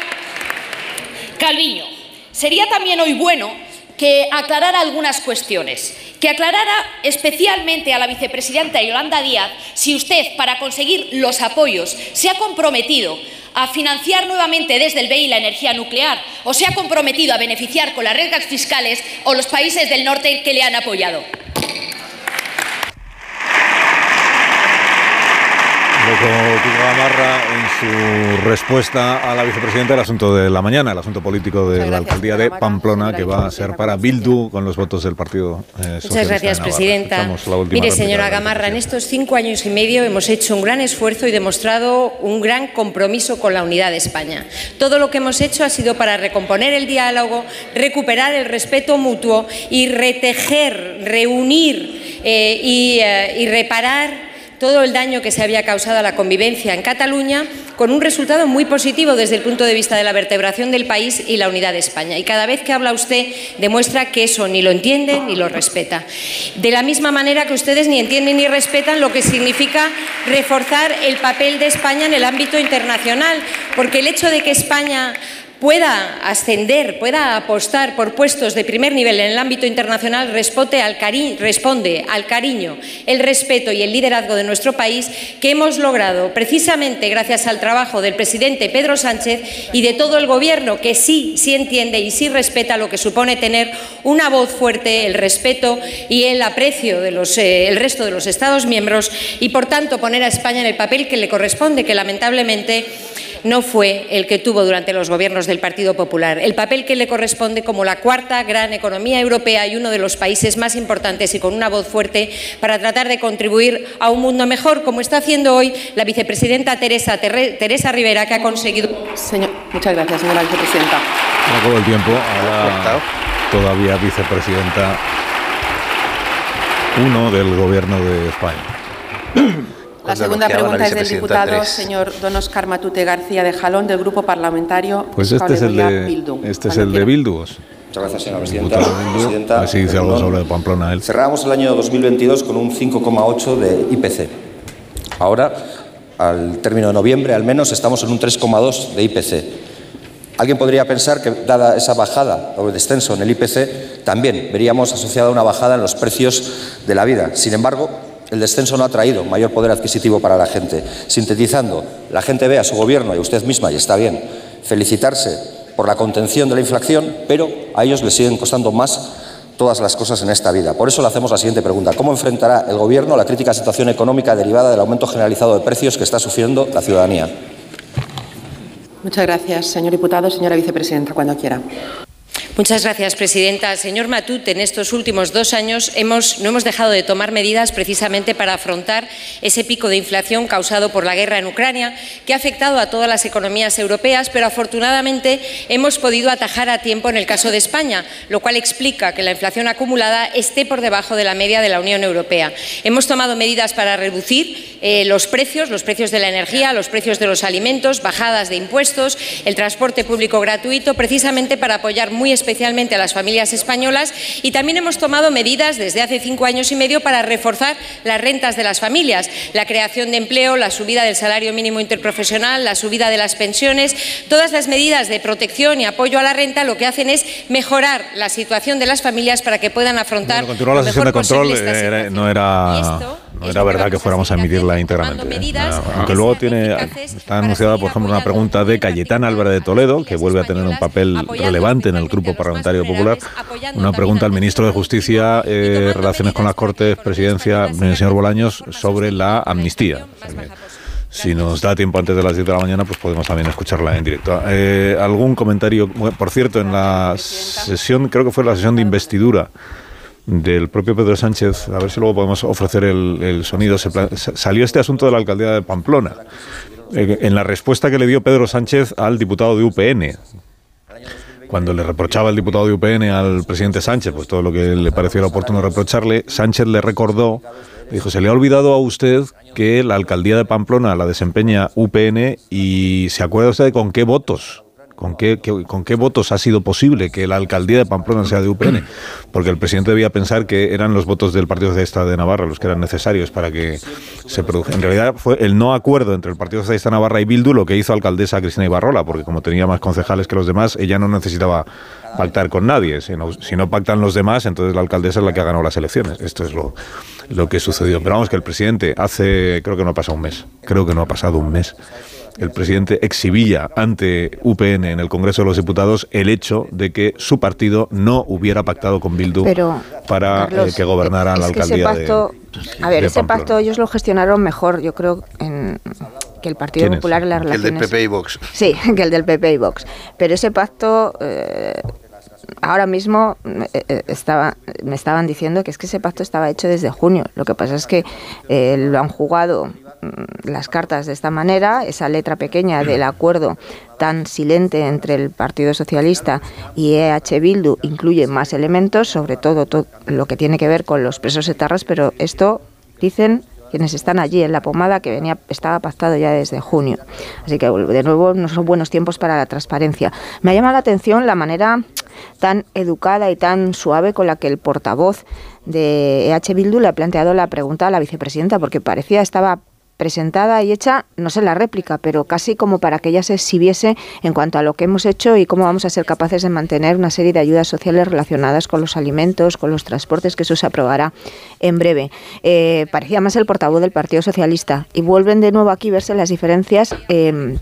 Calviño, sería también hoy bueno que aclarara algunas cuestiones, que aclarara especialmente a la vicepresidenta Yolanda Díaz si usted, para conseguir los apoyos, se ha comprometido a financiar nuevamente desde el BEI la energía nuclear o se ha comprometido a beneficiar con las reglas fiscales o los países del norte que le han apoyado. Kiko Gamarra en su respuesta a la vicepresidenta el asunto de la mañana, el asunto político de la alcaldía de Pamplona, que va a ser para Bildu con los votos del Partido eh, Muchas gracias, presidenta. Mire, señora Gamarra, en estos cinco años y medio hemos hecho un gran esfuerzo y demostrado un gran compromiso con la unidad de España. Todo lo que hemos hecho ha sido para recomponer el diálogo, recuperar el respeto mutuo y retejer, reunir eh, y, eh, y reparar todo el daño que se había causado a la convivencia en Cataluña, con un resultado muy positivo desde el punto de vista de la vertebración del país y la unidad de España. Y cada vez que habla usted demuestra que eso ni lo entiende ni lo respeta. De la misma manera que ustedes ni entienden ni respetan lo que significa reforzar el papel de España en el ámbito internacional, porque el hecho de que España pueda ascender, pueda apostar por puestos de primer nivel en el ámbito internacional responde al, cariño, el respeto y el liderazgo de nuestro país que hemos logrado precisamente gracias al trabajo del presidente Pedro Sánchez y de todo el Gobierno que sí, sí entiende y sí respeta lo que supone tener una voz fuerte, el respeto y el aprecio del eh, resto de los Estados miembros y, por tanto, poner a España en el papel que le corresponde, que lamentablemente no fue el que tuvo durante los gobiernos del Partido Popular, el papel que le corresponde como la cuarta gran economía europea y uno de los países más importantes y con una voz fuerte para tratar de contribuir a un mundo mejor, como está haciendo hoy la vicepresidenta Teresa, Teresa Rivera, que ha conseguido. Señor, muchas gracias, señora vicepresidenta. Acabó el tiempo. Ahora todavía vicepresidenta uno del gobierno de España. La segunda pregunta es del diputado señor Don Oscar Matute García de Jalón, del Grupo Parlamentario Pues este es el de Bildu. Este es el de Bildu. Muchas gracias, señora presidenta. presidenta Así dice algo sobre Pamplona él. Cerramos el año 2022 con un 5,8 de IPC. Ahora, al término de noviembre, al menos, estamos en un 3,2 de IPC. Alguien podría pensar que, dada esa bajada o descenso en el IPC, también veríamos asociada una bajada en los precios de la vida. Sin embargo, el descenso no ha traído mayor poder adquisitivo para la gente. Sintetizando, la gente ve a su gobierno y a usted misma, y está bien, felicitarse por la contención de la inflación, pero a ellos les siguen costando más todas las cosas en esta vida. Por eso le hacemos la siguiente pregunta. ¿Cómo enfrentará el Gobierno la crítica situación económica derivada del aumento generalizado de precios que está sufriendo la ciudadanía? Muchas gracias, señor diputado. Señora vicepresidenta, cuando quiera. Muchas gracias, presidenta. Señor Matute, en estos últimos dos años no hemos dejado de tomar medidas precisamente para afrontar ese pico de inflación causado por la guerra en Ucrania, que ha afectado a todas las economías europeas, pero afortunadamente hemos podido atajar a tiempo en el caso de España, lo cual explica que la inflación acumulada esté por debajo de la media de la Unión Europea. Hemos tomado medidas para reducir eh, los precios, los precios de la energía, los precios de los alimentos, bajadas de impuestos, el transporte público gratuito, precisamente para apoyar muy especialmente a las familias españolas y también hemos tomado medidas desde hace cinco años y medio para reforzar las rentas de las familias, la creación de empleo, la subida del salario mínimo interprofesional, la subida de las pensiones, todas las medidas de protección y apoyo a la renta lo que hacen es mejorar la situación de las familias para que puedan afrontar bueno, la sesión de control, eh, no era no era verdad que fuéramos a emitirla íntegramente. ¿eh? Aunque luego tiene, está anunciada, por ejemplo, una pregunta de Cayetana Álvarez de Toledo, que vuelve a tener un papel relevante en el Grupo Parlamentario Popular. Una pregunta al ministro de Justicia, eh, Relaciones con las Cortes, Presidencia, el señor Bolaños, sobre la amnistía. Si nos da tiempo antes de las 10 de la mañana, pues podemos también escucharla en directo. Eh, ¿Algún comentario? Por cierto, en la sesión, creo que fue la sesión de investidura del propio Pedro Sánchez, a ver si luego podemos ofrecer el, sonido, salió este asunto de la alcaldía de Pamplona. Eh, en la respuesta que le dio Pedro Sánchez al diputado de UPN, cuando le reprochaba el diputado de UPN al presidente Sánchez, pues todo lo que le pareció oportuno reprocharle, Sánchez le recordó, dijo, se le ha olvidado a usted que la alcaldía de Pamplona la desempeña UPN y se acuerda usted de con qué votos ¿Con qué, ¿Con qué votos ha sido posible que la alcaldía de Pamplona sea de UPN? Porque el presidente debía pensar que eran los votos del Partido Socialista de Navarra los que eran necesarios para que se produjera. En realidad fue el no acuerdo entre el Partido Socialista de Navarra y Bildu lo que hizo alcaldesa Cristina Ibarrola, porque como tenía más concejales que los demás, ella no necesitaba pactar con nadie. Si no, pactan los demás, entonces la alcaldesa es la que ha ganado las elecciones. Esto es lo, lo que sucedió. Pero vamos, que el presidente hace, creo que no ha pasado un mes, creo que no ha pasado un mes el presidente exhibía ante UPN en el Congreso de los Diputados el hecho de que su partido no hubiera pactado con Bildu para eh, que gobernara la alcaldía pacto, de, A ver, ese pacto ellos lo gestionaron mejor, yo creo, que el Partido Popular en las relaciones... El del PP y Vox. Sí, que el del PP y Vox. Pero ese pacto... Eh, ahora mismo eh, estaba, me estaban diciendo que es que ese pacto estaba hecho desde junio. Lo que pasa es que lo han jugado las cartas de esta manera, esa letra pequeña del acuerdo tan silente entre el Partido Socialista y EH Bildu incluye más elementos, sobre todo, todo lo que tiene que ver con los presos etarras, pero esto dicen quienes están allí en la pomada que venía estaba pactado ya desde junio. Así que de nuevo no son buenos tiempos para la transparencia. Me ha llamado la atención la manera tan educada y tan suave con la que el portavoz de EH Bildu le ha planteado la pregunta a la vicepresidenta, porque parecía estaba presentada y hecha, no sé la réplica, pero casi como para que ella se exhibiese en cuanto a lo que hemos hecho y cómo vamos a ser capaces de mantener una serie de ayudas sociales relacionadas con los alimentos, con los transportes, que eso se aprobará en breve. Eh, parecía más el portavoz del Partido Socialista y vuelven de nuevo aquí verse las diferencias. Eh,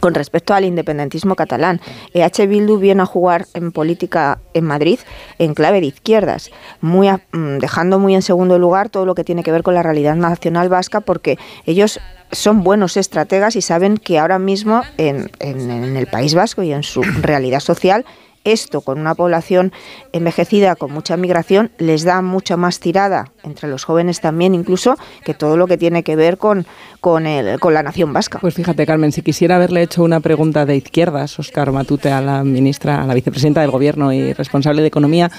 con respecto al independentismo catalán. EH Bildu viene a jugar en política en Madrid en clave de izquierdas, muy mm, dejando muy en segundo lugar todo lo que tiene que ver con la realidad nacional vasca, porque ellos son buenos estrategas y saben que ahora mismo en, en el País Vasco y en su realidad social esto con una población envejecida con mucha migración les da mucha más tirada entre los jóvenes también incluso que todo lo que tiene que ver con con, el, con la nación vasca. Pues fíjate Carmen, si quisiera haberle hecho una pregunta de izquierdas, Oscar Matute, a la ministra, a la vicepresidenta del Gobierno y responsable de Economía,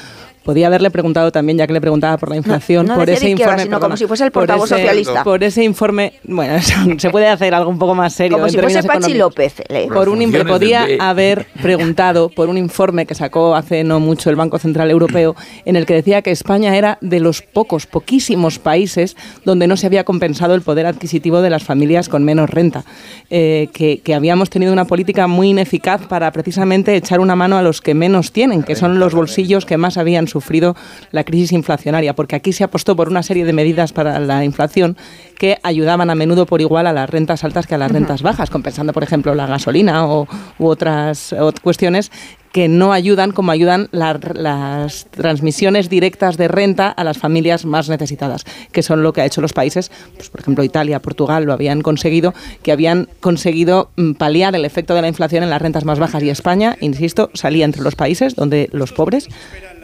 Podía haberle preguntado también, ya que le preguntaba por la inflación, por ese informe. Sino como si fuese el portavoz socialista. Por ese informe, bueno, se puede hacer algo un poco más serio. Como si fuese Pachi López. Por un, podía haber preguntado por un informe que sacó hace no mucho el Banco Central Europeo, en el que decía que España era de los pocos, poquísimos países donde no se había compensado el poder adquisitivo de las familias con menos renta. Eh, que, que habíamos tenido una política muy ineficaz para precisamente echar una mano a los que menos tienen, que son los bolsillos que más habían sufrido la crisis inflacionaria, porque aquí se apostó por una serie de medidas para la inflación que ayudaban a menudo por igual a las rentas altas que a las rentas bajas, compensando, por ejemplo, la gasolina o, u otras, otras cuestiones que no ayudan como ayudan las transmisiones directas de renta a las familias más necesitadas, que son lo que ha hecho los países, pues, por ejemplo Italia, Portugal lo habían conseguido, que habían conseguido mm, paliar el efecto de la inflación en las rentas más bajas y España, insisto, salía entre los países donde los pobres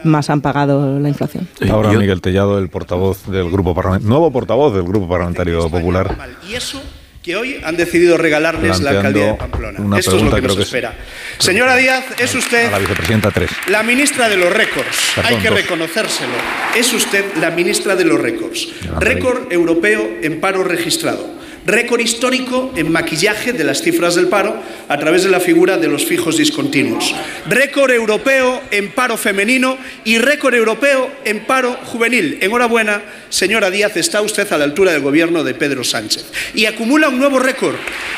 más han pagado la inflación. Ahora Miguel Tellado, el portavoz del grupo parlamentario, nuevo portavoz del Grupo Parlamentario Popular. Y eso que hoy han decidido regalarles la alcaldía de Pamplona. Esto es lo que nos espera. Señora Díaz, es usted la vicepresidenta 3. La ministra de los récords. Hay que reconocérselo. Es usted la ministra de los récords. Récord europeo en paro registrado récord histórico en maquillaje de las cifras del paro a través de la figura de los fijos discontinuos, récord europeo en paro femenino y récord europeo en paro juvenil. Enhorabuena, señora Díaz, está usted a la altura del gobierno de Pedro Sánchez. Y acumula un nuevo récord,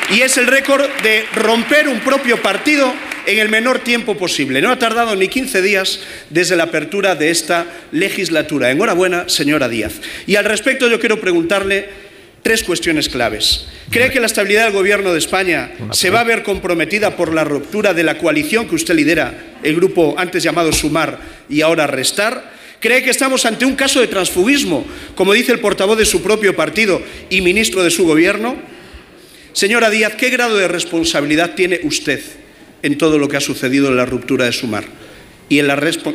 y es el récord de romper un propio partido en el menor tiempo posible. No ha tardado ni 15 días desde la apertura de esta legislatura. Enhorabuena, señora Díaz. Y al respecto yo quiero preguntarle tres cuestiones claves. ¿Cree que la estabilidad del Gobierno de España se va a ver comprometida por la ruptura de la coalición que usted lidera, el grupo antes llamado Sumar y ahora Restar? ¿Cree que estamos ante un caso de transfugismo, como dice el portavoz de su propio partido y ministro de su Gobierno? Señora Díaz, ¿qué grado de responsabilidad tiene usted en todo lo que ha sucedido en la ruptura de Sumar y en,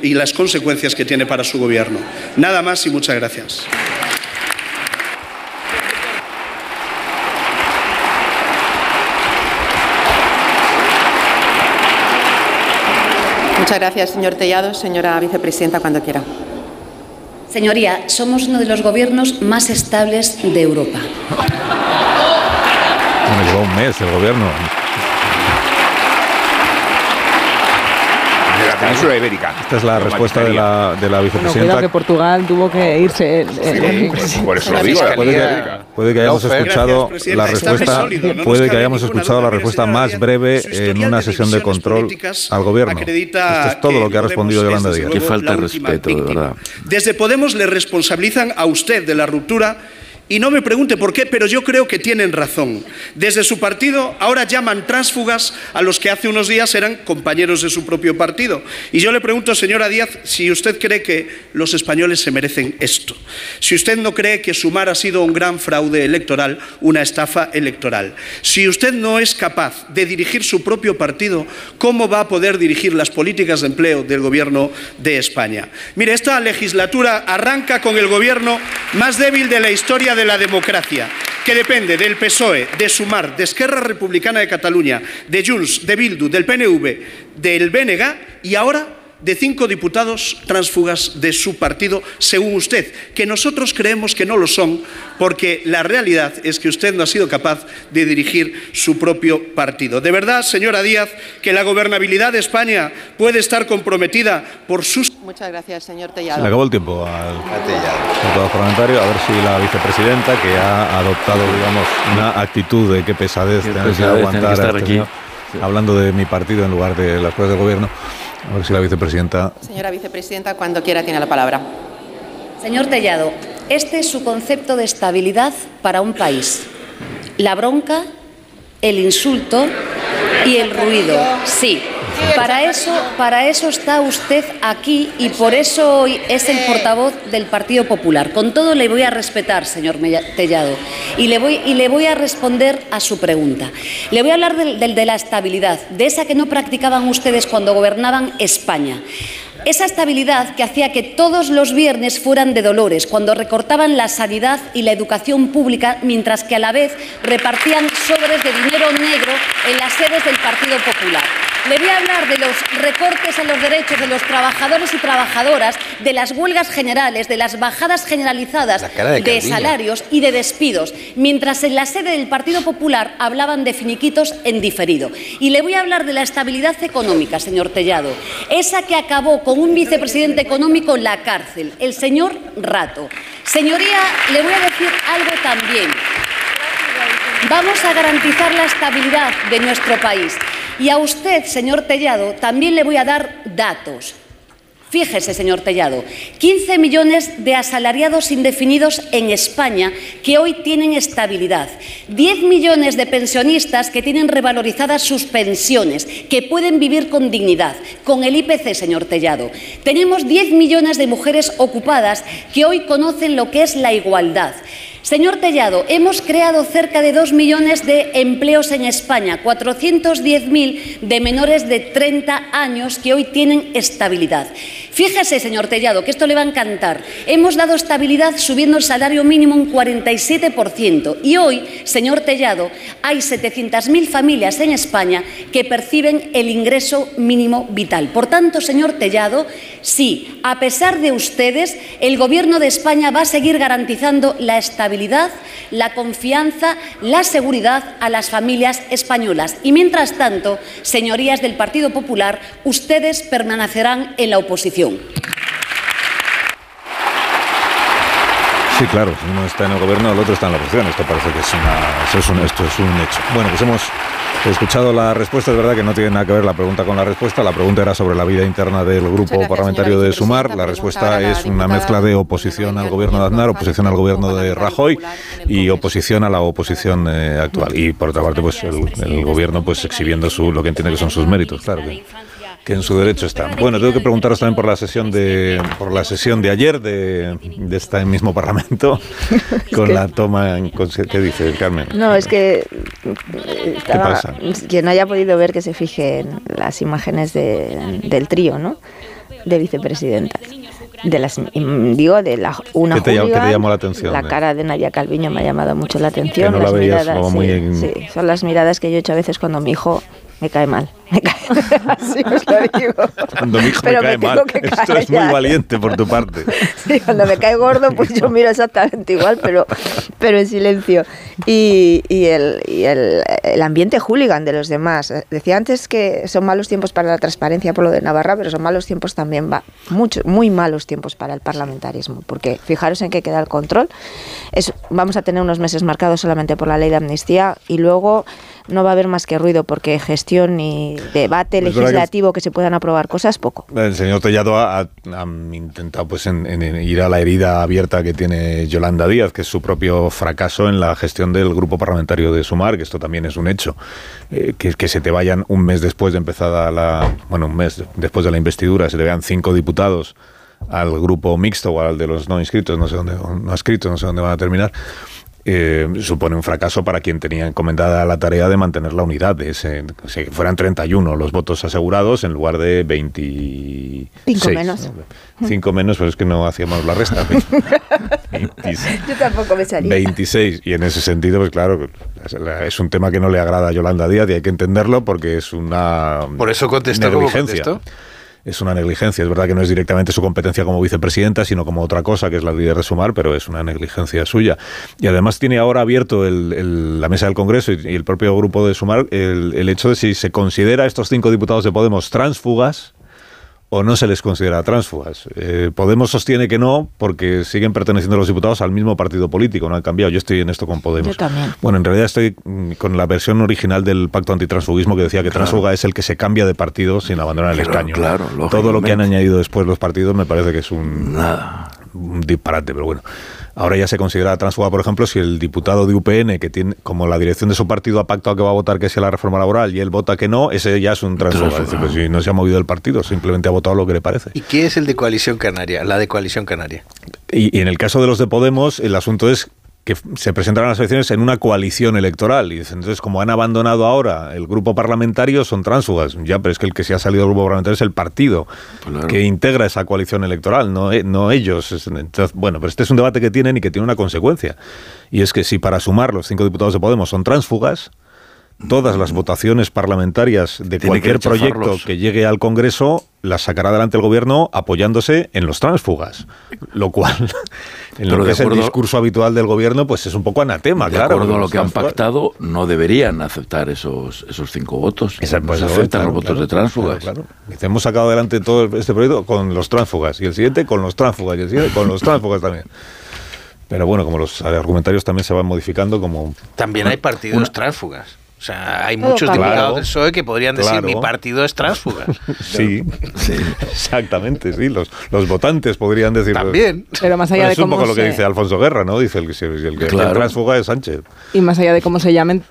y las consecuencias que tiene para su Gobierno? Nada más y muchas gracias. Muchas gracias, señor Tellado. Señora vicepresidenta, cuando quiera. Señoría, somos uno de los gobiernos más estables de Europa. Me llevó un mes el gobierno. Península ibérica. Esta es la respuesta de la, de la vicepresidenta. No, que Portugal tuvo que irse. por eso lo digo. Puede que, puede que hayamos escuchado la respuesta. Puede que hayamos escuchado la respuesta más breve en una sesión de control al gobierno. Esto es todo lo que ha respondido Yolanda Díaz. Qué falta de respeto, de verdad. Desde Podemos le responsabilizan a usted de la ruptura y no me pregunte por qué, pero yo creo que tienen razón. Desde su partido ahora llaman tránsfugas a los que hace unos días eran compañeros de su propio partido. Y yo le pregunto, señora Díaz, si usted cree que los españoles se merecen esto. Si usted no cree que Sumar ha sido un gran fraude electoral, una estafa electoral. Si usted no es capaz de dirigir su propio partido, ¿cómo va a poder dirigir las políticas de empleo del Gobierno de España? Mire, esta legislatura arranca con el Gobierno más débil de la historia de de la democracia, que depende del PSOE, de Sumar, de Esquerra Republicana de Cataluña, de Junts, de Bildu, del PNV, del BNG y ahora de cinco diputados tránsfugas de su partido, según usted, que nosotros creemos que no lo son, porque la realidad es que usted no ha sido capaz de dirigir su propio partido. De verdad, señora Díaz, que la gobernabilidad de España puede estar comprometida por sus... Muchas gracias, señor Tellado. Se le acabó el tiempo al diputado parlamentario. A ver si la vicepresidenta, que ha adoptado, digamos, una actitud de qué pesadez tener que aguantar este aquí. hablando de mi partido en lugar de las cosas del gobierno, a ver si la vicepresidenta. Señora vicepresidenta, cuando quiera tiene la palabra. Señor Tellado, este es su concepto de estabilidad para un país. La bronca, el insulto y el ruido. Sí. Para eso, para eso está usted aquí y por eso hoy es el portavoz del Partido Popular. Con todo le voy a respetar, señor Tellado, y le voy, y le voy a responder a su pregunta. Le voy a hablar de la estabilidad, de esa que no practicaban ustedes cuando gobernaban España. Esa estabilidad que hacía que todos los viernes fueran de dolores, cuando recortaban la sanidad y la educación pública, mientras que a la vez repartían sobres de dinero negro en las sedes del Partido Popular. Le voy a hablar de los recortes a los derechos de los trabajadores y trabajadoras, de las huelgas generales, de las bajadas generalizadas de, salarios y de despidos, mientras en la sede del Partido Popular hablaban de finiquitos en diferido. Y le voy a hablar de la estabilidad económica, señor Tellado, esa que acabó con un vicepresidente económico en la cárcel, el señor Rato. Señoría, le voy a decir algo también. Vamos a garantizar la estabilidad de nuestro país. Y a usted, señor Tellado, también le voy a dar datos. Fíjese, señor Tellado, 15 millones de asalariados indefinidos en España que hoy tienen estabilidad, 10 millones de pensionistas que tienen revalorizadas sus pensiones, que pueden vivir con dignidad, con el IPC, señor Tellado. Tenemos 10 millones de mujeres ocupadas que hoy conocen lo que es la igualdad. Señor Tellado, hemos creado cerca de dos millones de empleos en España, 410.000 de menores de 30 años que hoy tienen estabilidad. Fíjese, señor Tellado, que esto le va a encantar. Hemos dado estabilidad subiendo el salario mínimo un 47% y hoy, señor Tellado, hay 700.000 familias en España que perciben el ingreso mínimo vital. Por tanto, señor Tellado, sí, a pesar de ustedes, el Gobierno de España va a seguir garantizando la estabilidad, la confianza, la seguridad a las familias españolas. Y mientras tanto, señorías del Partido Popular, ustedes permanecerán en la oposición. Sí, claro, uno está en el gobierno, el otro está en la oposición. Esto parece que es, una, es un, esto es un hecho. Bueno, pues hemos escuchado la respuesta. Es verdad que no tiene nada que ver la pregunta con la respuesta. La pregunta era sobre la vida interna del grupo parlamentario de Sumar. La respuesta es una mezcla de oposición al gobierno de Aznar, oposición al gobierno de Rajoy y oposición a la oposición eh, actual. Y por otra parte, pues el, el, gobierno pues exhibiendo su, lo que entiende que son sus méritos. Claro que que en su derecho están. Bueno, tengo que preguntaros también por la sesión de por la sesión de ayer de, de este mismo Parlamento con la toma en ¿qué dice Carmen? No, es que ¿Qué pasa? quien haya podido ver que se fije en las imágenes de, del trío, ¿no? De vicepresidentas. De las, digo, de la, una ¿Qué te, ¿qué te llamó la atención? La cara de Nadia Calviño me ha llamado mucho la atención. Que no la veías miradas, muy sí, en... sí, son las miradas que yo he hecho a veces cuando mi hijo me cae mal. Me cae, así os lo digo. Cuando mi hijo Pero me cae me mal. Esto es muy valiente por tu parte. Sí, cuando me cae gordo, pues yo miro exactamente igual, pero, pero en silencio. Y, y, el, y el, el, ambiente hooligan de los demás. Decía antes que son malos tiempos para la transparencia por lo de Navarra, pero son malos tiempos también, va, mucho, muy malos tiempos para el parlamentarismo. Porque fijaros en qué queda el control. Es, vamos a tener unos meses marcados solamente por la ley de amnistía y luego no va a haber más que ruido porque gestión y debate pues legislativo que, que, se puedan aprobar cosas poco. El señor Tellado ha, ha, ha intentado pues en, en ir a la herida abierta que tiene Yolanda Díaz, que es su propio fracaso en la gestión del grupo parlamentario de Sumar, que esto también es un hecho, eh, que, que se te vayan un mes después de empezada la, bueno, un mes después de la investidura, se te vean cinco diputados al grupo mixto o al de los no inscritos, no sé dónde, no inscritos, no sé dónde van a terminar eh, supone un fracaso para quien tenía encomendada la tarea de mantener la unidad. De ese, que fueran 31 los votos asegurados en lugar de 26. 5 menos. 5 menos, pero es que no hacíamos la resta. 26. Yo tampoco me salía. 26. Y en ese sentido, pues claro, es un tema que no le agrada a Yolanda Díaz y hay que entenderlo porque es una. Por eso contestó negligencia. Como contestó es una negligencia. Es verdad que no es directamente su competencia como vicepresidenta, sino como otra cosa, que es la de Sumar, pero es una negligencia suya. Y además tiene ahora abierto el, la mesa del Congreso y, y, el propio grupo de Sumar el, el hecho de si se considera a estos cinco diputados de Podemos transfugas o no se les considera transfugas. Eh, Podemos sostiene que no, porque siguen perteneciendo los diputados al mismo partido político, no han cambiado. Yo estoy en esto con Podemos. Yo también. Bueno, en realidad estoy con la versión original del pacto antitransfugismo que decía que claro. transfuga es el que se cambia de partido sin abandonar el claro, escaño. Claro, Todo lo que han añadido después los partidos me parece que es un, Nada. un disparate, pero bueno. Ahora ya se considera transfuga, por ejemplo, si el diputado de UPN, que tiene, como la dirección de su partido ha pactado que va a votar que sea la reforma laboral y él vota que no, ese ya es un transfuga. Es decir, pues si no se ha movido el partido, simplemente ha votado lo que le parece. ¿Y qué es el de Coalición Canaria? La de Coalición Canaria. Y, y en el caso de los de Podemos, el asunto es que se presentarán las elecciones en una coalición electoral. Y entonces, como han abandonado ahora el grupo parlamentario, son tránsfugas. Ya, pero es que el que se ha salido del grupo parlamentario es el partido que integra esa coalición electoral, no, e, no ellos. Entonces, bueno, pero este es un debate que tienen y que tiene una consecuencia. Y es que si para sumar los cinco diputados de Podemos son tránsfugas, todas las votaciones parlamentarias de cualquier proyecto que llegue al Congreso las sacará adelante el gobierno apoyándose en los tránsfugas, lo cual en lo que es el discurso habitual del gobierno pues es un poco anatema, de claro. acuerdo a lo que han pactado, no deberían aceptar esos esos cinco votos. Esa, pues, aceptan los votos de tránsfugas. Claro, Hemos sacado adelante todo este proyecto con los tránsfugas y el siguiente con los tránsfugas y el siguiente con los tránsfugas también. Pero bueno, como los argumentarios también se van modificando como... También hay partidos tránsfugas. O sea, hay muchos diputados del PSOE que podrían decir mi partido es tránsfuga. sí, sí, exactamente, sí. Los, los votantes podrían decir. También. Pero más allá de es un poco lo que dice Alfonso Guerra, ¿no? Dice el, que- el que Claro. el tránsfuga es Sánchez. Y más allá de cómo se llamen,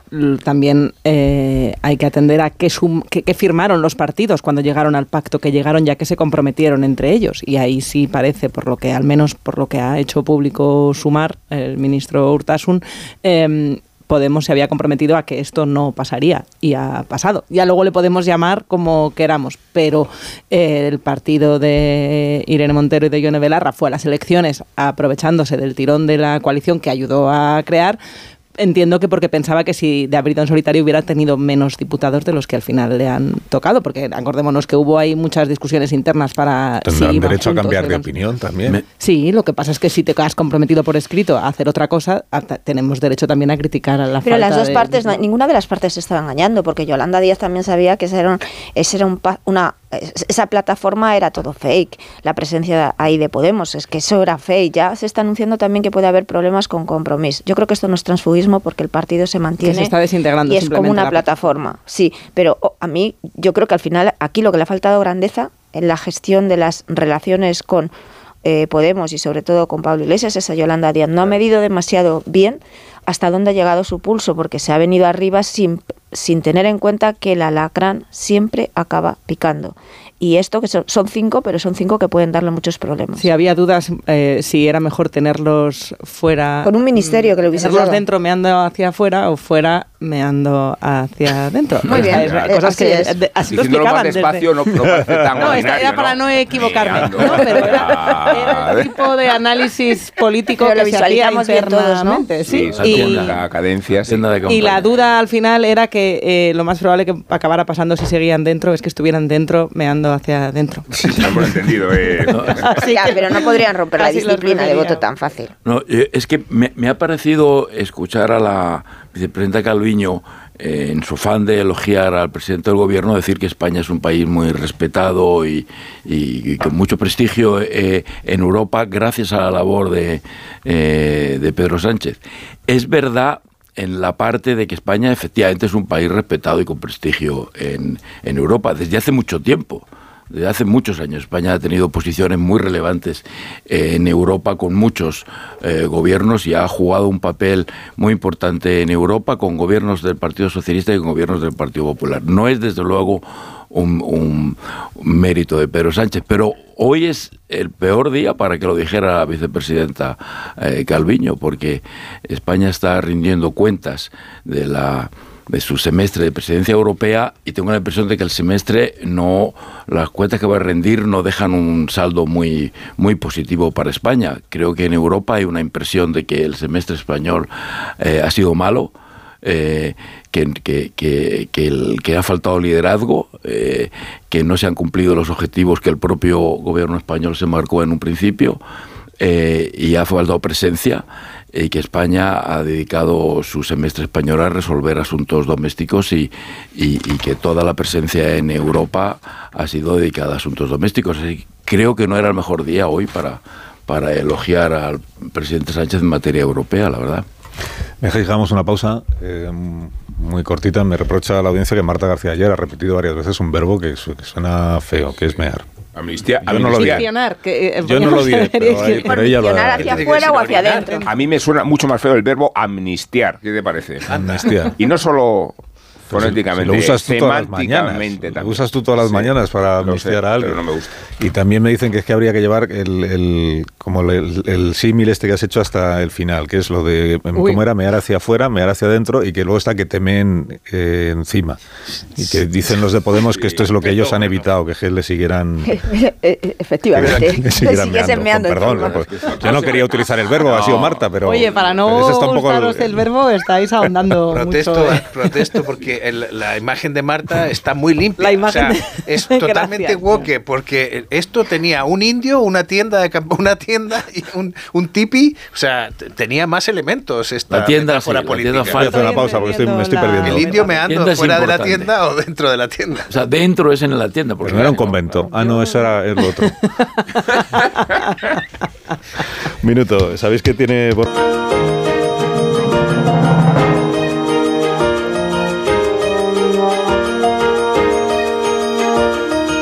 también eh, hay que atender a qué, sum- qué- qué firmaron los partidos cuando llegaron al pacto, que llegaron ya que se comprometieron entre ellos. Y ahí sí parece, por lo que al menos por lo que ha hecho público Sumar, el ministro Urtasun, eh, Podemos se había comprometido a que esto no pasaría y ha pasado. Ya luego le podemos llamar como queramos, pero eh, el partido de Irene Montero y de Ione Belarra fue a las elecciones aprovechándose del tirón de la coalición que ayudó a crear. Entiendo que porque pensaba que si de Abrido en solitario hubiera tenido menos diputados de los que al final le han tocado, porque acordémonos que hubo ahí muchas discusiones internas para Tendrán derecho a cambiar de opinión también. Sí, lo que pasa es que si te has comprometido por escrito a hacer otra cosa, a- tenemos derecho también a criticar a la Pero falta las dos de- partes, no- ninguna de las partes se estaba engañando, porque Yolanda Díaz también sabía que ese era un- ese era un pa- una, esa plataforma era todo fake, la presencia ahí de Podemos, es que eso era fake. Ya se está anunciando también que puede haber problemas con compromiso. Yo creo que esto no es transfugismo porque el partido se mantiene se está desintegrando y es como una la plataforma. Sí, pero oh, a mí yo creo que al final aquí lo que le ha faltado grandeza en la gestión de las relaciones con eh, Podemos y sobre todo con Pablo Iglesias es a Yolanda Díaz. No ha medido demasiado bien hasta dónde ha llegado su pulso porque se ha venido arriba sin, sin tener en cuenta que el alacrán siempre acaba picando. Y esto que son, son cinco, pero son cinco que pueden darle muchos problemas. Si había dudas eh, si era mejor tenerlos fuera. Con un ministerio que lo hubiese tenerlos dado. dentro meando hacia afuera o fuera meando hacia adentro. Muy bien, eh, cosas así que es. de- así lo Diciéndolo más explicaban. desde- despacio no, no parece tan No, esta era para ¿no? no equivocarme. ¿no? pero era, era el tipo de análisis político Pero lo que se hacía visualizamos bien todos, ¿no? internamente. Sí, Sí, y, tonda cadencia. sí. y la duda al final era que eh, lo más probable que acabara pasando si seguían dentro es que estuvieran dentro meando hacia adentro. Hemos entendido, eh. Ya, pero no podrían romper la disciplina de voto tan fácil. No, eh, es que me, me ha parecido escuchar a la vicepresidenta Calviño eh, en su afán de elogiar al presidente del gobierno decir que España es un país muy respetado y, con mucho prestigio eh, en Europa gracias a la labor de, eh, de Pedro Sánchez. Es verdad en la parte de que España efectivamente es un país respetado y con prestigio en, en Europa desde hace mucho tiempo. Desde hace muchos años España ha tenido posiciones muy relevantes eh, en Europa con muchos eh, gobiernos y ha jugado un papel muy importante en Europa con gobiernos del Partido Socialista y con gobiernos del Partido Popular. No es desde luego un, mérito de Pedro Sánchez, pero hoy es el peor día para que lo dijera la vicepresidenta eh, Calviño, porque España está rindiendo cuentas de la de su semestre de presidencia europea y tengo la impresión de que el semestre no las cuentas que va a rendir no dejan un saldo muy muy positivo para España. Creo que en Europa hay una impresión de que el semestre español eh, ha sido malo. eh, que, que, que, que el- que ha faltado liderazgo, eh, que no se han cumplido los objetivos que el propio gobierno español se marcó en un principio eh, y ha faltado presencia y que España ha dedicado su semestre español a resolver asuntos domésticos y, y- que toda la presencia en Europa ha sido dedicada a asuntos domésticos. Creo que no era el mejor día hoy para, para elogiar al presidente Sánchez en materia europea, la verdad. Me una pausa eh, muy cortita. Me reprocha la audiencia que Marta García ayer ha repetido varias veces un verbo que suena feo, que es mear. Amnistía, Yo no lo diré. Que, eh, Yo no lo diré, pero, pero ella lo hará. hacia afuera o hacia adentro. A mí me suena mucho más feo el verbo amnistiar. ¿Qué te parece? Amnistiar. Y no solo Fonéticamente, lo usas tú todas las mañanas. Lo usas tú todas las Sí, mañanas para sé, amnistiar a alguien. pero no me gusta. Y también me dicen que es que habría que llevar el, el- como el, el símil este que has hecho hasta el final, que es lo de em, Uy. cómo era mear hacia afuera, mear hacia adentro y que luego está que temen eh, encima. Y que dicen los de Podemos que esto es lo que ellos han evitado, que le siguieran Efectivamente. que siguieran meando, con meando perdón. encima. pues, yo no quería utilizar el verbo, ha sido Marta, pero Oye, para no el- gustaros el verbo, estáis ahondando Protesto, mucho. ¿eh? protesto porque el- la imagen de Marta está muy limpia. La imagen O sea, de- es totalmente woke porque esto tenía un indio, una tienda de una tienda y un, un tipi, o sea, tenía más elementos esta La tienda, sí, la política. tienda Voy a hacer una pausa porque estoy- me estoy perdiendo. El indio Tienda es fuera de la tienda o dentro de la tienda. O sea, dentro es en la tienda. Porque no era un convento. Ah, no, eso era el otro. Minuto. ¿Sabéis que tiene...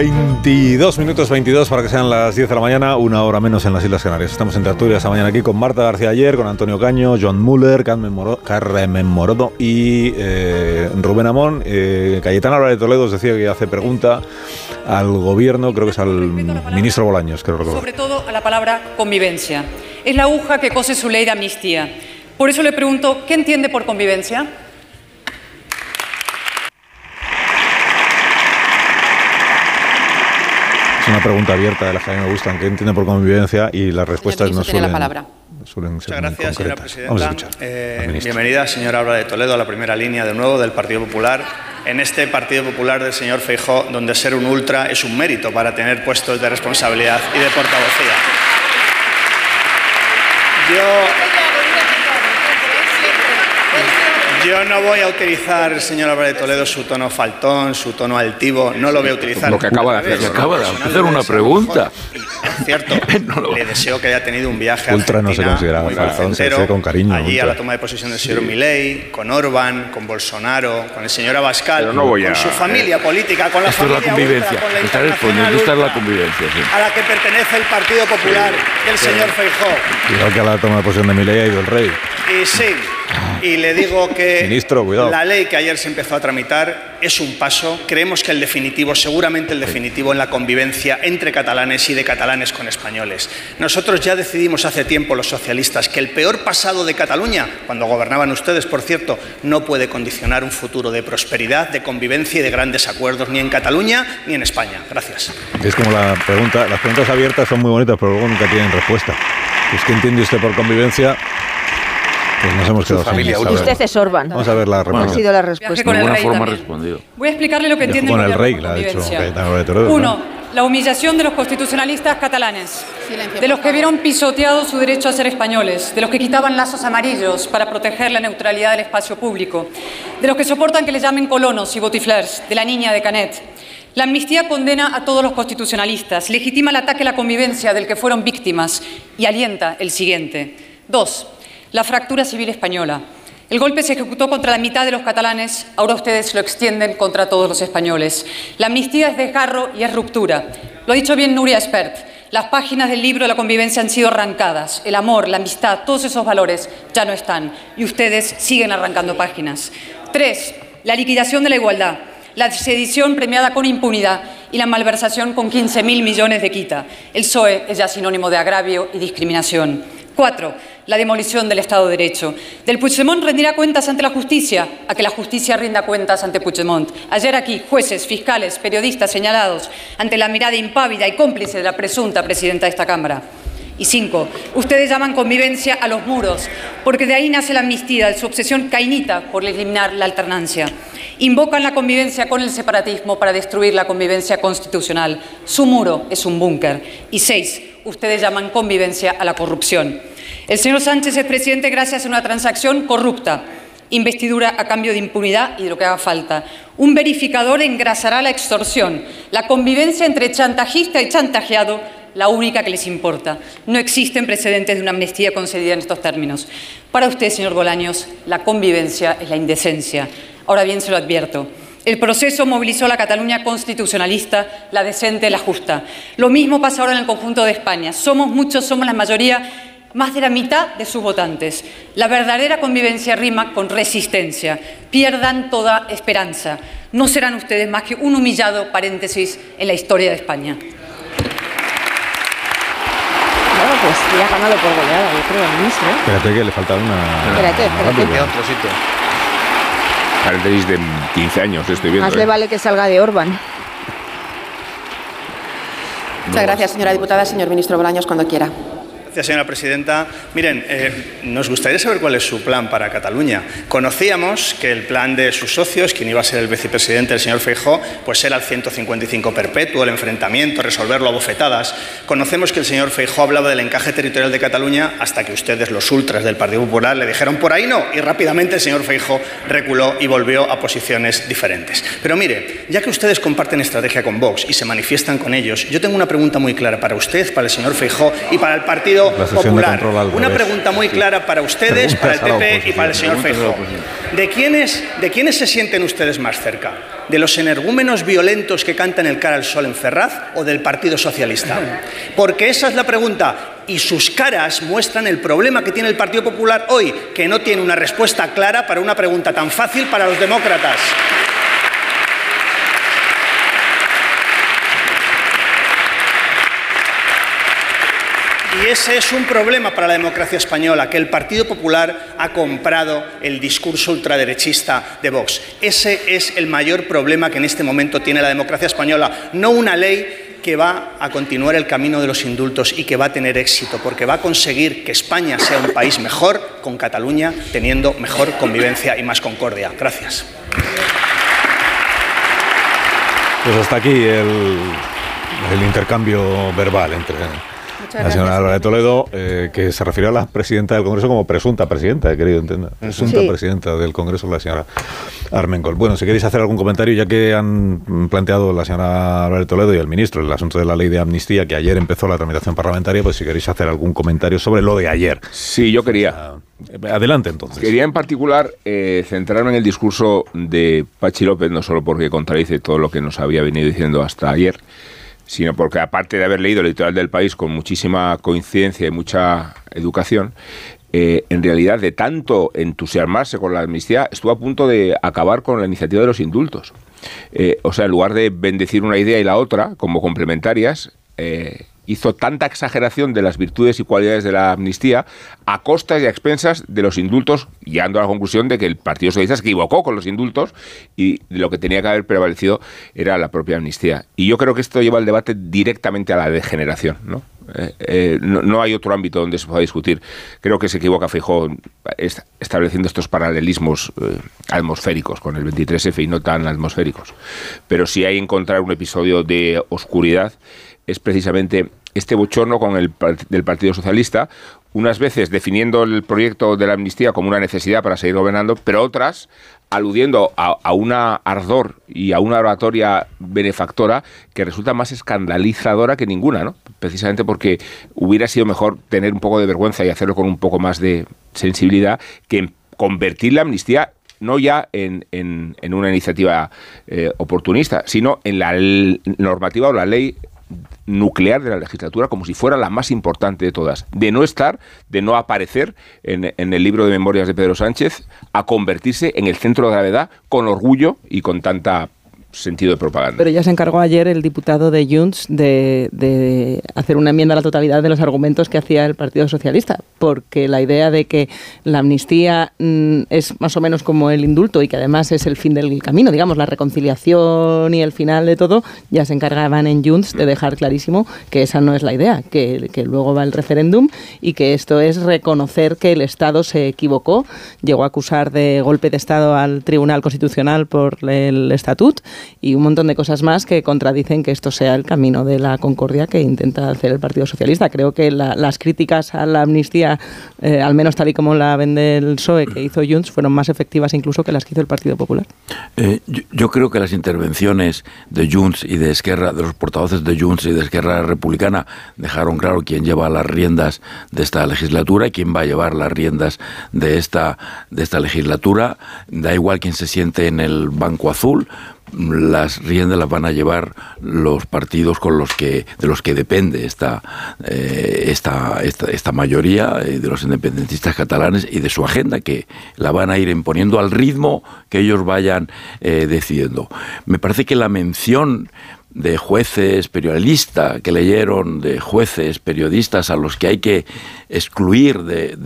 ...22 minutos 22 para que sean las 10 de la mañana, una hora menos en las Islas Canarias. Estamos en tertulia esta mañana aquí con Marta García ayer, con Antonio Caño, John Muller, Carmen, Moro- Carmen Morodo y eh, Rubén Amón. Eh, Cayetana Álvarez de Toledo os decía que hace pregunta al gobierno, creo que es al ministro Bolaños, creo recordar. Sobre todo a la palabra convivencia. Es la aguja que cose su ley de amnistía. Por eso le pregunto, ¿qué entiende por convivencia? Una pregunta abierta de las que a mí me gustan, que entiende por convivencia y las respuestas no tiene la suelen, palabra. suelen ser Muchas muy gracias, señora concretas. Vamos a presidenta. escuchar. Eh, bienvenida, señora Álvaro de Toledo, a la primera línea de nuevo del Partido Popular. En este Partido Popular del señor Feijó, donde ser un ultra es un mérito para tener puestos de responsabilidad y de portavocía. Yo, yo no voy a utilizar, señor Álvaro de Toledo, su tono faltón, su tono altivo. No lo voy a utilizar. Lo que acaba de Al revés, hacer, acaba de hacer una pregunta. Por cierto, le deseo que haya tenido un viaje a Ultra no se considera faltón, se dice con cariño, Allí a ultra. la toma de posesión del señor Milei, con Orban, con Bolsonaro, con el señor Abascal, Pero no voy con a- su familia política, con la Esto es la familia convivencia. ultra, con la Está internacional respondiendo, esta es la convivencia. sí. a la que pertenece el Partido Popular del señor Feijó. Cuidado que a la toma de posesión de Milei ha ido el rey. Y sí, y le digo que Ministro, cuidado. la ley que ayer se empezó a tramitar es un paso. Creemos que el definitivo, seguramente el definitivo en la convivencia entre catalanes y de catalanes con españoles. Nosotros ya decidimos hace tiempo los socialistas que el peor pasado de Cataluña, cuando gobernaban ustedes, por cierto, no puede condicionar un futuro de prosperidad, de convivencia y de grandes acuerdos ni en Cataluña ni en España. Gracias. Es como la pregunta, las preguntas abiertas son muy bonitas, pero luego nunca tienen respuesta. Pues ¿qué entiende usted por convivencia? Pues nos hemos quedado sin saber. Usted es Orban. Vamos a ver la Ha respuesta. sido la respuesta. con De el alguna rey forma ha también. respondido. Voy a explicarle lo que entiende Con el rey, la ha dicho. Uno, la humillación de los constitucionalistas catalanes, de los que vieron pisoteado su derecho a ser españoles, de los que quitaban lazos amarillos para proteger la neutralidad del espacio público, de los que soportan que le llamen colonos y botiflers, de la niña de Canet. La amnistía condena a todos los constitucionalistas, legitima el ataque a la convivencia del que fueron víctimas y alienta el siguiente. Dos, la fractura civil española. El golpe se ejecutó contra la mitad de los catalanes, ahora ustedes lo extienden contra todos los españoles. La amnistía es desgarro y es ruptura. Lo ha dicho bien Nuria Espert. Las páginas del libro de la convivencia han sido arrancadas. El amor, la amistad, todos esos valores ya no están. Y ustedes siguen arrancando páginas. Tres, la liquidación de la igualdad. La sedición premiada con impunidad y la malversación con 15.000 millones de quita. El PSOE es ya sinónimo de agravio y discriminación. Cuatro, la demolición del Estado de Derecho. Del Puigdemont rendirá cuentas ante la justicia, a que la justicia rinda cuentas ante Puigdemont. Ayer aquí, jueces, fiscales, periodistas señalados ante la mirada impávida y cómplice de la presunta presidenta de esta Cámara. Y cinco, ustedes llaman convivencia a los muros, porque de ahí nace la amnistía, de su obsesión cainita por eliminar la alternancia. Invocan la convivencia con el separatismo para destruir la convivencia constitucional. Su muro es un búnker. Y seis, ustedes llaman convivencia a la corrupción. El señor Sánchez es presidente gracias a una transacción corrupta. Investidura a cambio de impunidad y de lo que haga falta. Un verificador engrasará la extorsión. La convivencia entre chantajista y chantajeado la única que les importa. No existen precedentes de una amnistía concedida en estos términos. Para usted, señor Bolaños, la convivencia es la indecencia. Ahora bien, se lo advierto. El proceso movilizó a la Cataluña constitucionalista, la decente, la justa. Lo mismo pasa ahora en el conjunto de España. Somos muchos, somos la mayoría más de la mitad de sus votantes. La verdadera convivencia rima con resistencia. Pierdan toda esperanza. No serán ustedes más que un humillado paréntesis en la historia de España. Bueno, pues ya ha ganado por goleada, yo creo, el ministro. Espérate que le falta una... Espérate, espérate. Una otro sitio. Paréntesis de 15 años, estoy viendo. Más le ¿eh? vale que salga de Orban. Muchas gracias, señora diputada. Señor ministro Bolaños, cuando quiera. Gracias, señora presidenta. Miren, eh, nos gustaría saber cuál es su plan para Cataluña. Conocíamos que el plan de sus socios, quien iba a ser el vicepresidente, el señor Feijó, pues era el 155 perpetuo, el enfrentamiento, resolverlo a bofetadas. Conocemos que el señor Feijó hablaba del encaje territorial de Cataluña hasta que ustedes, los ultras del Partido Popular, le dijeron por ahí no. Y rápidamente el señor Feijó reculó y volvió a posiciones diferentes. Pero mire, ya que ustedes comparten estrategia con Vox y se manifiestan con ellos, yo tengo una pregunta muy clara para usted, para el señor Feijó y para el Partido Popular. Una pregunta muy clara para ustedes, para el PP y para el señor. Feijóo. ¿De quiénes, ¿De quiénes se sienten ustedes más cerca? ¿De los energúmenos violentos que cantan el cara al sol en Ferraz o del Partido Socialista? Porque esa es la pregunta. Y sus caras muestran el problema que tiene el Partido Popular hoy, que no tiene una respuesta clara para una pregunta tan fácil para los demócratas. Ese es un problema para la democracia española, que el Partido Popular ha comprado el discurso ultraderechista de Vox. Ese es el mayor problema que en este momento tiene la democracia española, no una ley que va a continuar el camino de los indultos y que va a tener éxito, porque va a conseguir que España sea un país mejor con Cataluña teniendo mejor convivencia y más concordia. Gracias. Pues hasta aquí el, intercambio verbal entre la señora Álvarez de Toledo, eh, que se refirió a la presidenta del Congreso como presunta presidenta, he querido entender. Presunta Sí. presidenta del Congreso, la señora Armengol. Bueno, si queréis hacer algún comentario, ya que han planteado la señora Álvarez de Toledo y el ministro el asunto de la ley de amnistía, que ayer empezó la tramitación parlamentaria, pues si queréis hacer algún comentario sobre lo de ayer. Sí, yo quería. Adelante entonces. Quería en particular eh, centrarme en el discurso de Pachi López, no solo porque contradice todo lo que nos había venido diciendo hasta ayer, sino porque aparte de haber leído el litoral del país con muchísima coincidencia y mucha educación, eh, en realidad de tanto entusiasmarse con la amnistía, estuvo a punto de acabar con la iniciativa de los indultos. Eh, o sea, en lugar de bendecir una idea y la otra como complementarias, eh, hizo tanta exageración de las virtudes y cualidades de la amnistía a costas y a expensas de los indultos, llegando a la conclusión de que el Partido Socialista se equivocó con los indultos y lo que tenía que haber prevalecido era la propia amnistía. Y yo creo que esto lleva el debate directamente a la degeneración, ¿no? Eh, eh, no, hay otro ámbito donde se pueda discutir. Creo que se equivoca est- estableciendo estos paralelismos atmosféricos con el 23F y no tan atmosféricos. Pero si hay encontrar un episodio de oscuridad es precisamente este bochorno con el del Partido Socialista, unas veces definiendo el proyecto de la amnistía como una necesidad para seguir gobernando, pero otras aludiendo a, a una ardor y a una oratoria benefactora que resulta más escandalizadora que ninguna, ¿no? Precisamente porque hubiera sido mejor tener un poco de vergüenza y hacerlo con un poco más de sensibilidad que convertir la amnistía no ya en, en- una iniciativa eh, oportunista, sino en la normativa o la ley nuclear de la legislatura como si fuera la más importante de todas, de no estar, de no aparecer en, el libro de memorias de Pedro Sánchez, a convertirse en el centro de gravedad con orgullo y con tanta sentido de propaganda. Pero ya se encargó ayer el diputado de Junts de, de hacer una enmienda a la totalidad de los argumentos que hacía el Partido Socialista, porque la idea de que la amnistía mm, es más o menos como el indulto y que además es el fin del camino, digamos, la reconciliación y el final de todo, ya se encargaban en Junts de dejar clarísimo que esa no es la idea, que, que luego va el referéndum y que esto es reconocer que el Estado se equivocó, llegó a acusar de golpe de Estado al Tribunal Constitucional por el estatut y un montón de cosas más que contradicen que esto sea el camino de la concordia que intenta hacer el Partido Socialista. Creo que las críticas a la amnistía, eh, al menos tal y como la vende el PSOE que hizo Junts, fueron más efectivas incluso que las que hizo el Partido Popular. Eh, yo, creo que las intervenciones de Junts y de Esquerra, de los portavoces de Junts y de Esquerra Republicana, dejaron claro quién lleva las riendas de esta legislatura y quién va a llevar las riendas de esta, de esta legislatura. Da igual quién se siente en el banco azul, las riendas las van a llevar los partidos con los que de los que depende esta eh, esta, esta, mayoría eh, de los independentistas catalanes y de su agenda que la van a ir imponiendo al ritmo que ellos vayan eh, decidiendo. Me parece que la mención de jueces periodistas que leyeron de jueces periodistas a los que hay que excluir de,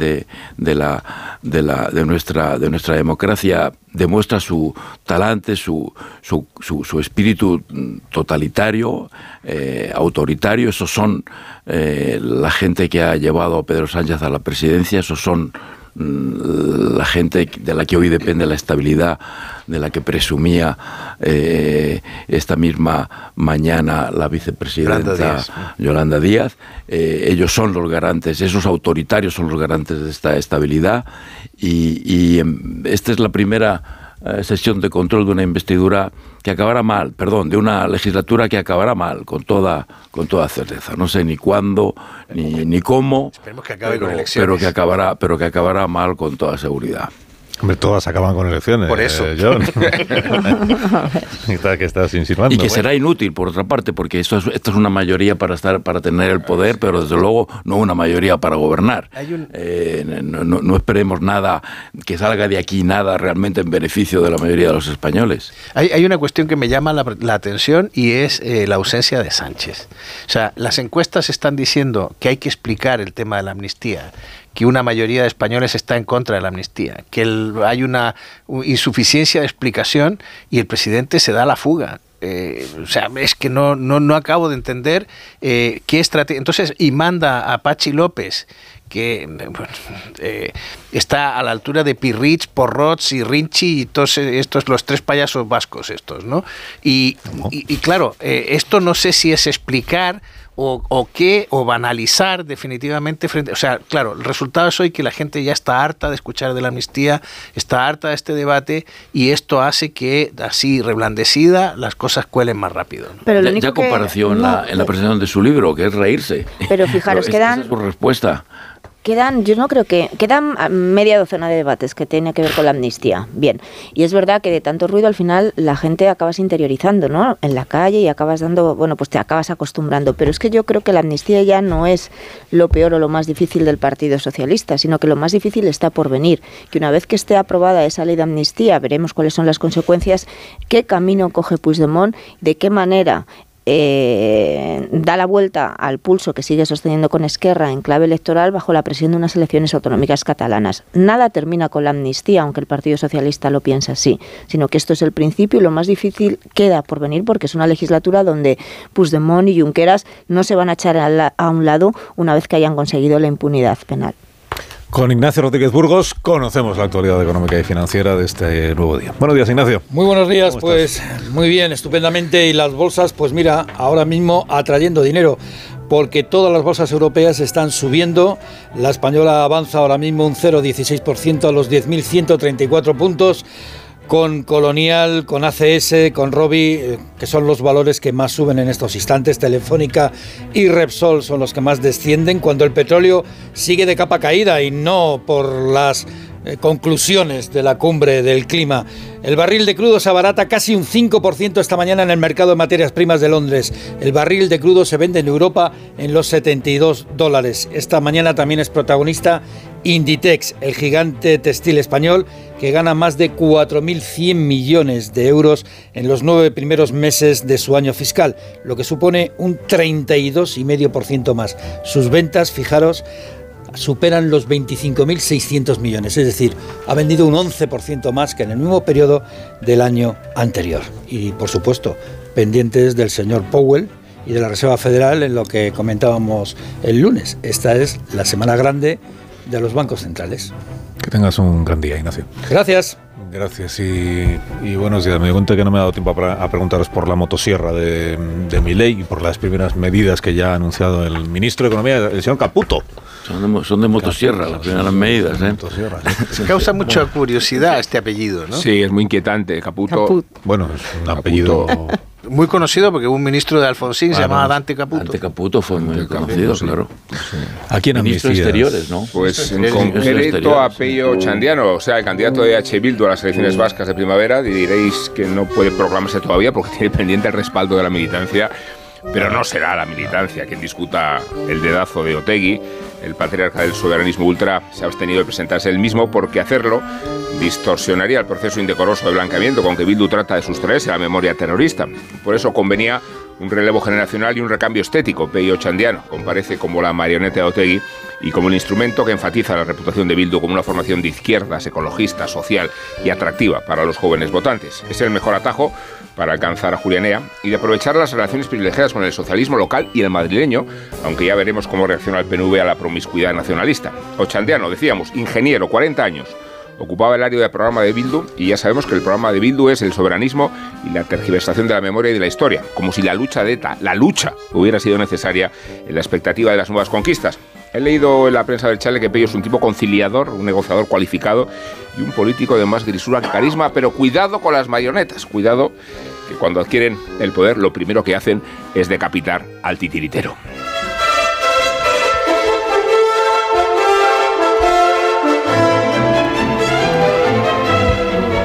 de, la, de, la, de, nuestra, de nuestra democracia demuestra su talante, su, su, su, espíritu totalitario, eh, autoritario. Esos son eh, la gente que ha llevado a Pedro Sánchez a la presidencia, esos son Mm, la gente de la que hoy depende la estabilidad, de la que presumía eh, esta misma mañana la vicepresidenta Yolanda Díaz. Eh, ellos son los garantes, esos autoritarios son los garantes de esta estabilidad y, y esta es la primera sesión de control de una investidura que acabará mal, perdón, de una legislatura que acabará mal, con toda, con toda certeza. No sé ni cuándo, ni, ni cómo, que acabe pero, con pero que acabará, pero que acabará mal con toda seguridad. Hombre, todas acaban con elecciones. Por eso. Eh, John. que estás insinuando. Y que será inútil, por otra parte, porque esto es, esto es una mayoría para estar para tener el poder, pero desde luego no una mayoría para gobernar. Eh, no, esperemos nada, que salga de aquí nada realmente en beneficio de la mayoría de los españoles. Hay, hay una cuestión que me llama la, atención y es eh, la ausencia de Sánchez. O sea, las encuestas están diciendo que hay que explicar el tema de la amnistía que una mayoría de españoles está en contra de la amnistía, que hay una insuficiencia de explicación y el presidente se da la fuga. Eh, o sea, es que no, no, no acabo de entender eh, qué estrategia. Entonces, y manda a Pachi López, que eh, está a la altura de Pirrich, Porrots y Rinchi y todos estos, los tres payasos vascos estos, ¿no? Y, y claro, esto no sé si es explicar o, o qué, o banalizar definitivamente frente. O sea, claro, el resultado es hoy que la gente ya está harta de escuchar de la amnistía, está harta de este debate y esto hace que, así reblandecida, las cosas cuelen más rápido. Pero lo ya, comparación en, la, en la presentación de su libro, que es reírse. Pero fijaros, quedan. Esa es su respuesta. Quedan, yo no creo que, quedan media docena de debates que tienen que ver con la amnistía. Bien, y es verdad que de tanto ruido al final la gente acabas interiorizando, ¿no? En la calle y acabas dando, bueno, pues te acabas acostumbrando. Pero es que yo creo que la amnistía ya no es lo peor o lo más difícil del Partido Socialista, sino que lo más difícil está por venir. Que una vez que esté aprobada esa ley de amnistía, veremos cuáles son las consecuencias, qué camino coge Puigdemont, de qué manera eh, da la vuelta al pulso que sigue sosteniendo con Esquerra en clave electoral bajo la presión de unas elecciones autonómicas catalanas. Nada termina con la amnistía, aunque el Partido Socialista lo piensa así, sino que esto es el principio y lo más difícil queda por venir porque es una legislatura donde Puigdemont y Junqueras no se van a echar a un lado una vez que hayan conseguido la impunidad penal. Con Ignacio Rodríguez Burgos conocemos la actualidad económica y financiera de este nuevo día. Buenos días, Ignacio. Muy buenos días, pues muy bien, estupendamente. Y las bolsas, pues mira, ahora mismo atrayendo dinero porque todas las bolsas europeas están subiendo. La española avanza ahora mismo un 0,16% a los 10.134 puntos con Colonial, con ACS, con Robi, eh, que son los valores que más suben en estos instantes. Telefónica y Repsol son los que más descienden cuando el petróleo sigue de capa caída y no por las eh, conclusiones de la cumbre del clima. El barril de crudo se abarata casi un 5% esta mañana en el mercado de materias primas de Londres. El barril de crudo se vende en Europa en los 72 dólares. Esta mañana también es protagonista Inditex, el gigante textil español, que gana más de 4.100 millones de euros en los nueve primeros meses de su año fiscal, lo que supone un 32,5% más. Sus ventas, fijaros, superan los 25.600 millones, es decir, ha vendido un 11% más que en el mismo periodo del año anterior. Y por supuesto, pendientes del señor Powell y de la Reserva Federal en lo que comentábamos el lunes. Esta es la semana grande de los bancos centrales. Que tengas un gran día, Ignacio. Gracias. Gracias y, y buenos días. Me di cuenta que no me ha dado tiempo a, a preguntaros por la motosierra de, de mi ley y por las primeras medidas que ya ha anunciado el ministro de Economía, el señor Caputo. Son de, mo- son de motosierra las primeras medidas, ¿eh? Causa mucha curiosidad este apellido, ¿no? Sí, es muy inquietante. Caputo. Caput. Bueno, es un apellido. Muy conocido porque un ministro de Alfonsín se Ah, llamaba. Dante Caputo. Dante Caputo fue muy conocido, claro. Aquí en Ministro de. Exteriores, ¿no? Pues en concreto a Pello Chandiano, o sea, el candidato de H. Bildu a las elecciones vascas de primavera, diréis que no puede proclamarse todavía porque tiene pendiente el respaldo de la militancia, pero no será la militancia quien discuta el dedazo de Otegui. El patriarca del soberanismo ultra se ha abstenido de presentarse él mismo porque hacerlo distorsionaría el proceso indecoroso de blanqueamiento con que Bildu trata de sustraerse a la memoria terrorista. Por eso convenía un relevo generacional y un recambio estético. Peyo Chandiano comparece como la marioneta de Otegui y como el instrumento que enfatiza la reputación de Bildu como una formación de izquierdas, ecologista, social y atractiva para los jóvenes votantes. Es el mejor atajo para alcanzar a Julianea y de aprovechar las relaciones privilegiadas con el socialismo local y el madrileño, aunque ya veremos cómo reacciona el PNV a la promiscuidad nacionalista. Ochandiano, decíamos, ingeniero, 40 años, ocupaba el área de programa de Bildu y ya sabemos que el programa de Bildu es el soberanismo y la tergiversación de la memoria y de la historia, como si la lucha de ETA, la lucha, hubiera sido necesaria en la expectativa de las nuevas conquistas. He leído en la prensa del Chale que Pello es un tipo conciliador, un negociador cualificado y un político de más grisura que carisma, pero cuidado con las marionetas, cuidado que cuando adquieren el poder lo primero que hacen es decapitar al titiritero.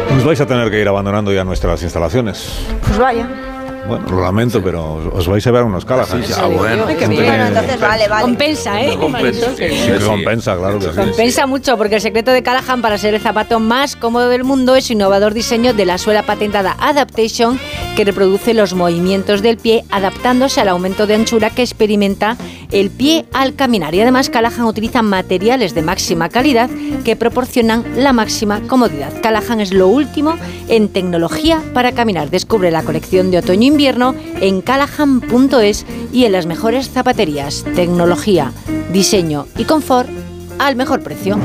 Pues vais a tener que ir abandonando ya nuestras instalaciones. Pues vaya. Bueno, lo lamento, pero os- os vais a ver unos Callahan. Sí, sí, bueno. Ay, qué bien. Bueno, entonces vale, vale. Compensa, ¿eh? Marisol? Sí, que compensa, claro que sí. Compensa mucho porque el secreto de Callahan para ser el zapato más cómodo del mundo es su innovador diseño de la suela patentada Adaptation que reproduce los movimientos del pie adaptándose al aumento de anchura que experimenta el pie al caminar. Y además Callahan utiliza materiales de máxima calidad que proporcionan la máxima comodidad. Callahan es lo último en tecnología para caminar. Descubre la colección de otoño-invierno en callahan.es y en las mejores zapaterías. Tecnología, diseño y confort al mejor precio.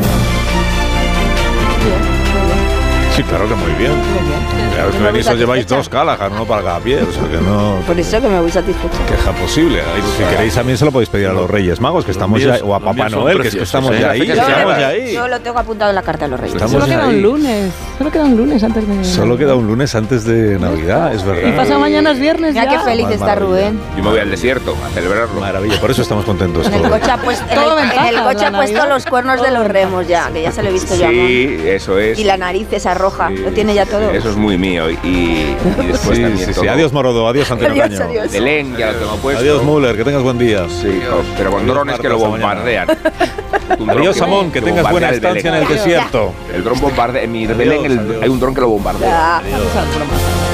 Sí, claro que muy bien. Voy venís, os lleváis dos Callahan, uno para cada pie, o sea que no Por eso que me voy satisfecha. queja posible. Ahí, Si queréis también se lo podéis pedir a los Reyes Magos, que estamos míos- ya, o a Papá Noel, que es que estamos ¿eh? ya ahí, fecha estamos ya ahí. Yo lo tengo apuntado en la carta de los reyes. Estamos Solo queda ahí. un lunes. Solo queda un lunes antes de. Solo queda un lunes antes de Navidad, es Y verdad. pasado mañana es viernes. Mira ya. qué feliz está maravilla. Rubén. Yo me voy al desierto a celebrarlo. Maravilla, por eso estamos contentos En el coche ha puesto, en el, coche ha puesto los cuernos de los remos ya, que ya se lo he visto yo. Sí, eso es. Y la nariz esa roja, Sí, lo tiene ya todo. Eso es muy mío. Y, y después Sí, también sí, sí. Adiós Morodo, adiós Antonio Adiós, Caño. adiós. Belén, ya lo tengo puesto. Adiós Müller, que tengas buen día. Sí, pero con Adiós, drones que lo bombardean. Adiós Samón, que tengas buena estancia en el desierto. El dron bombardea. En mi Belén el- adiós. hay un dron que lo bombardea. Programa.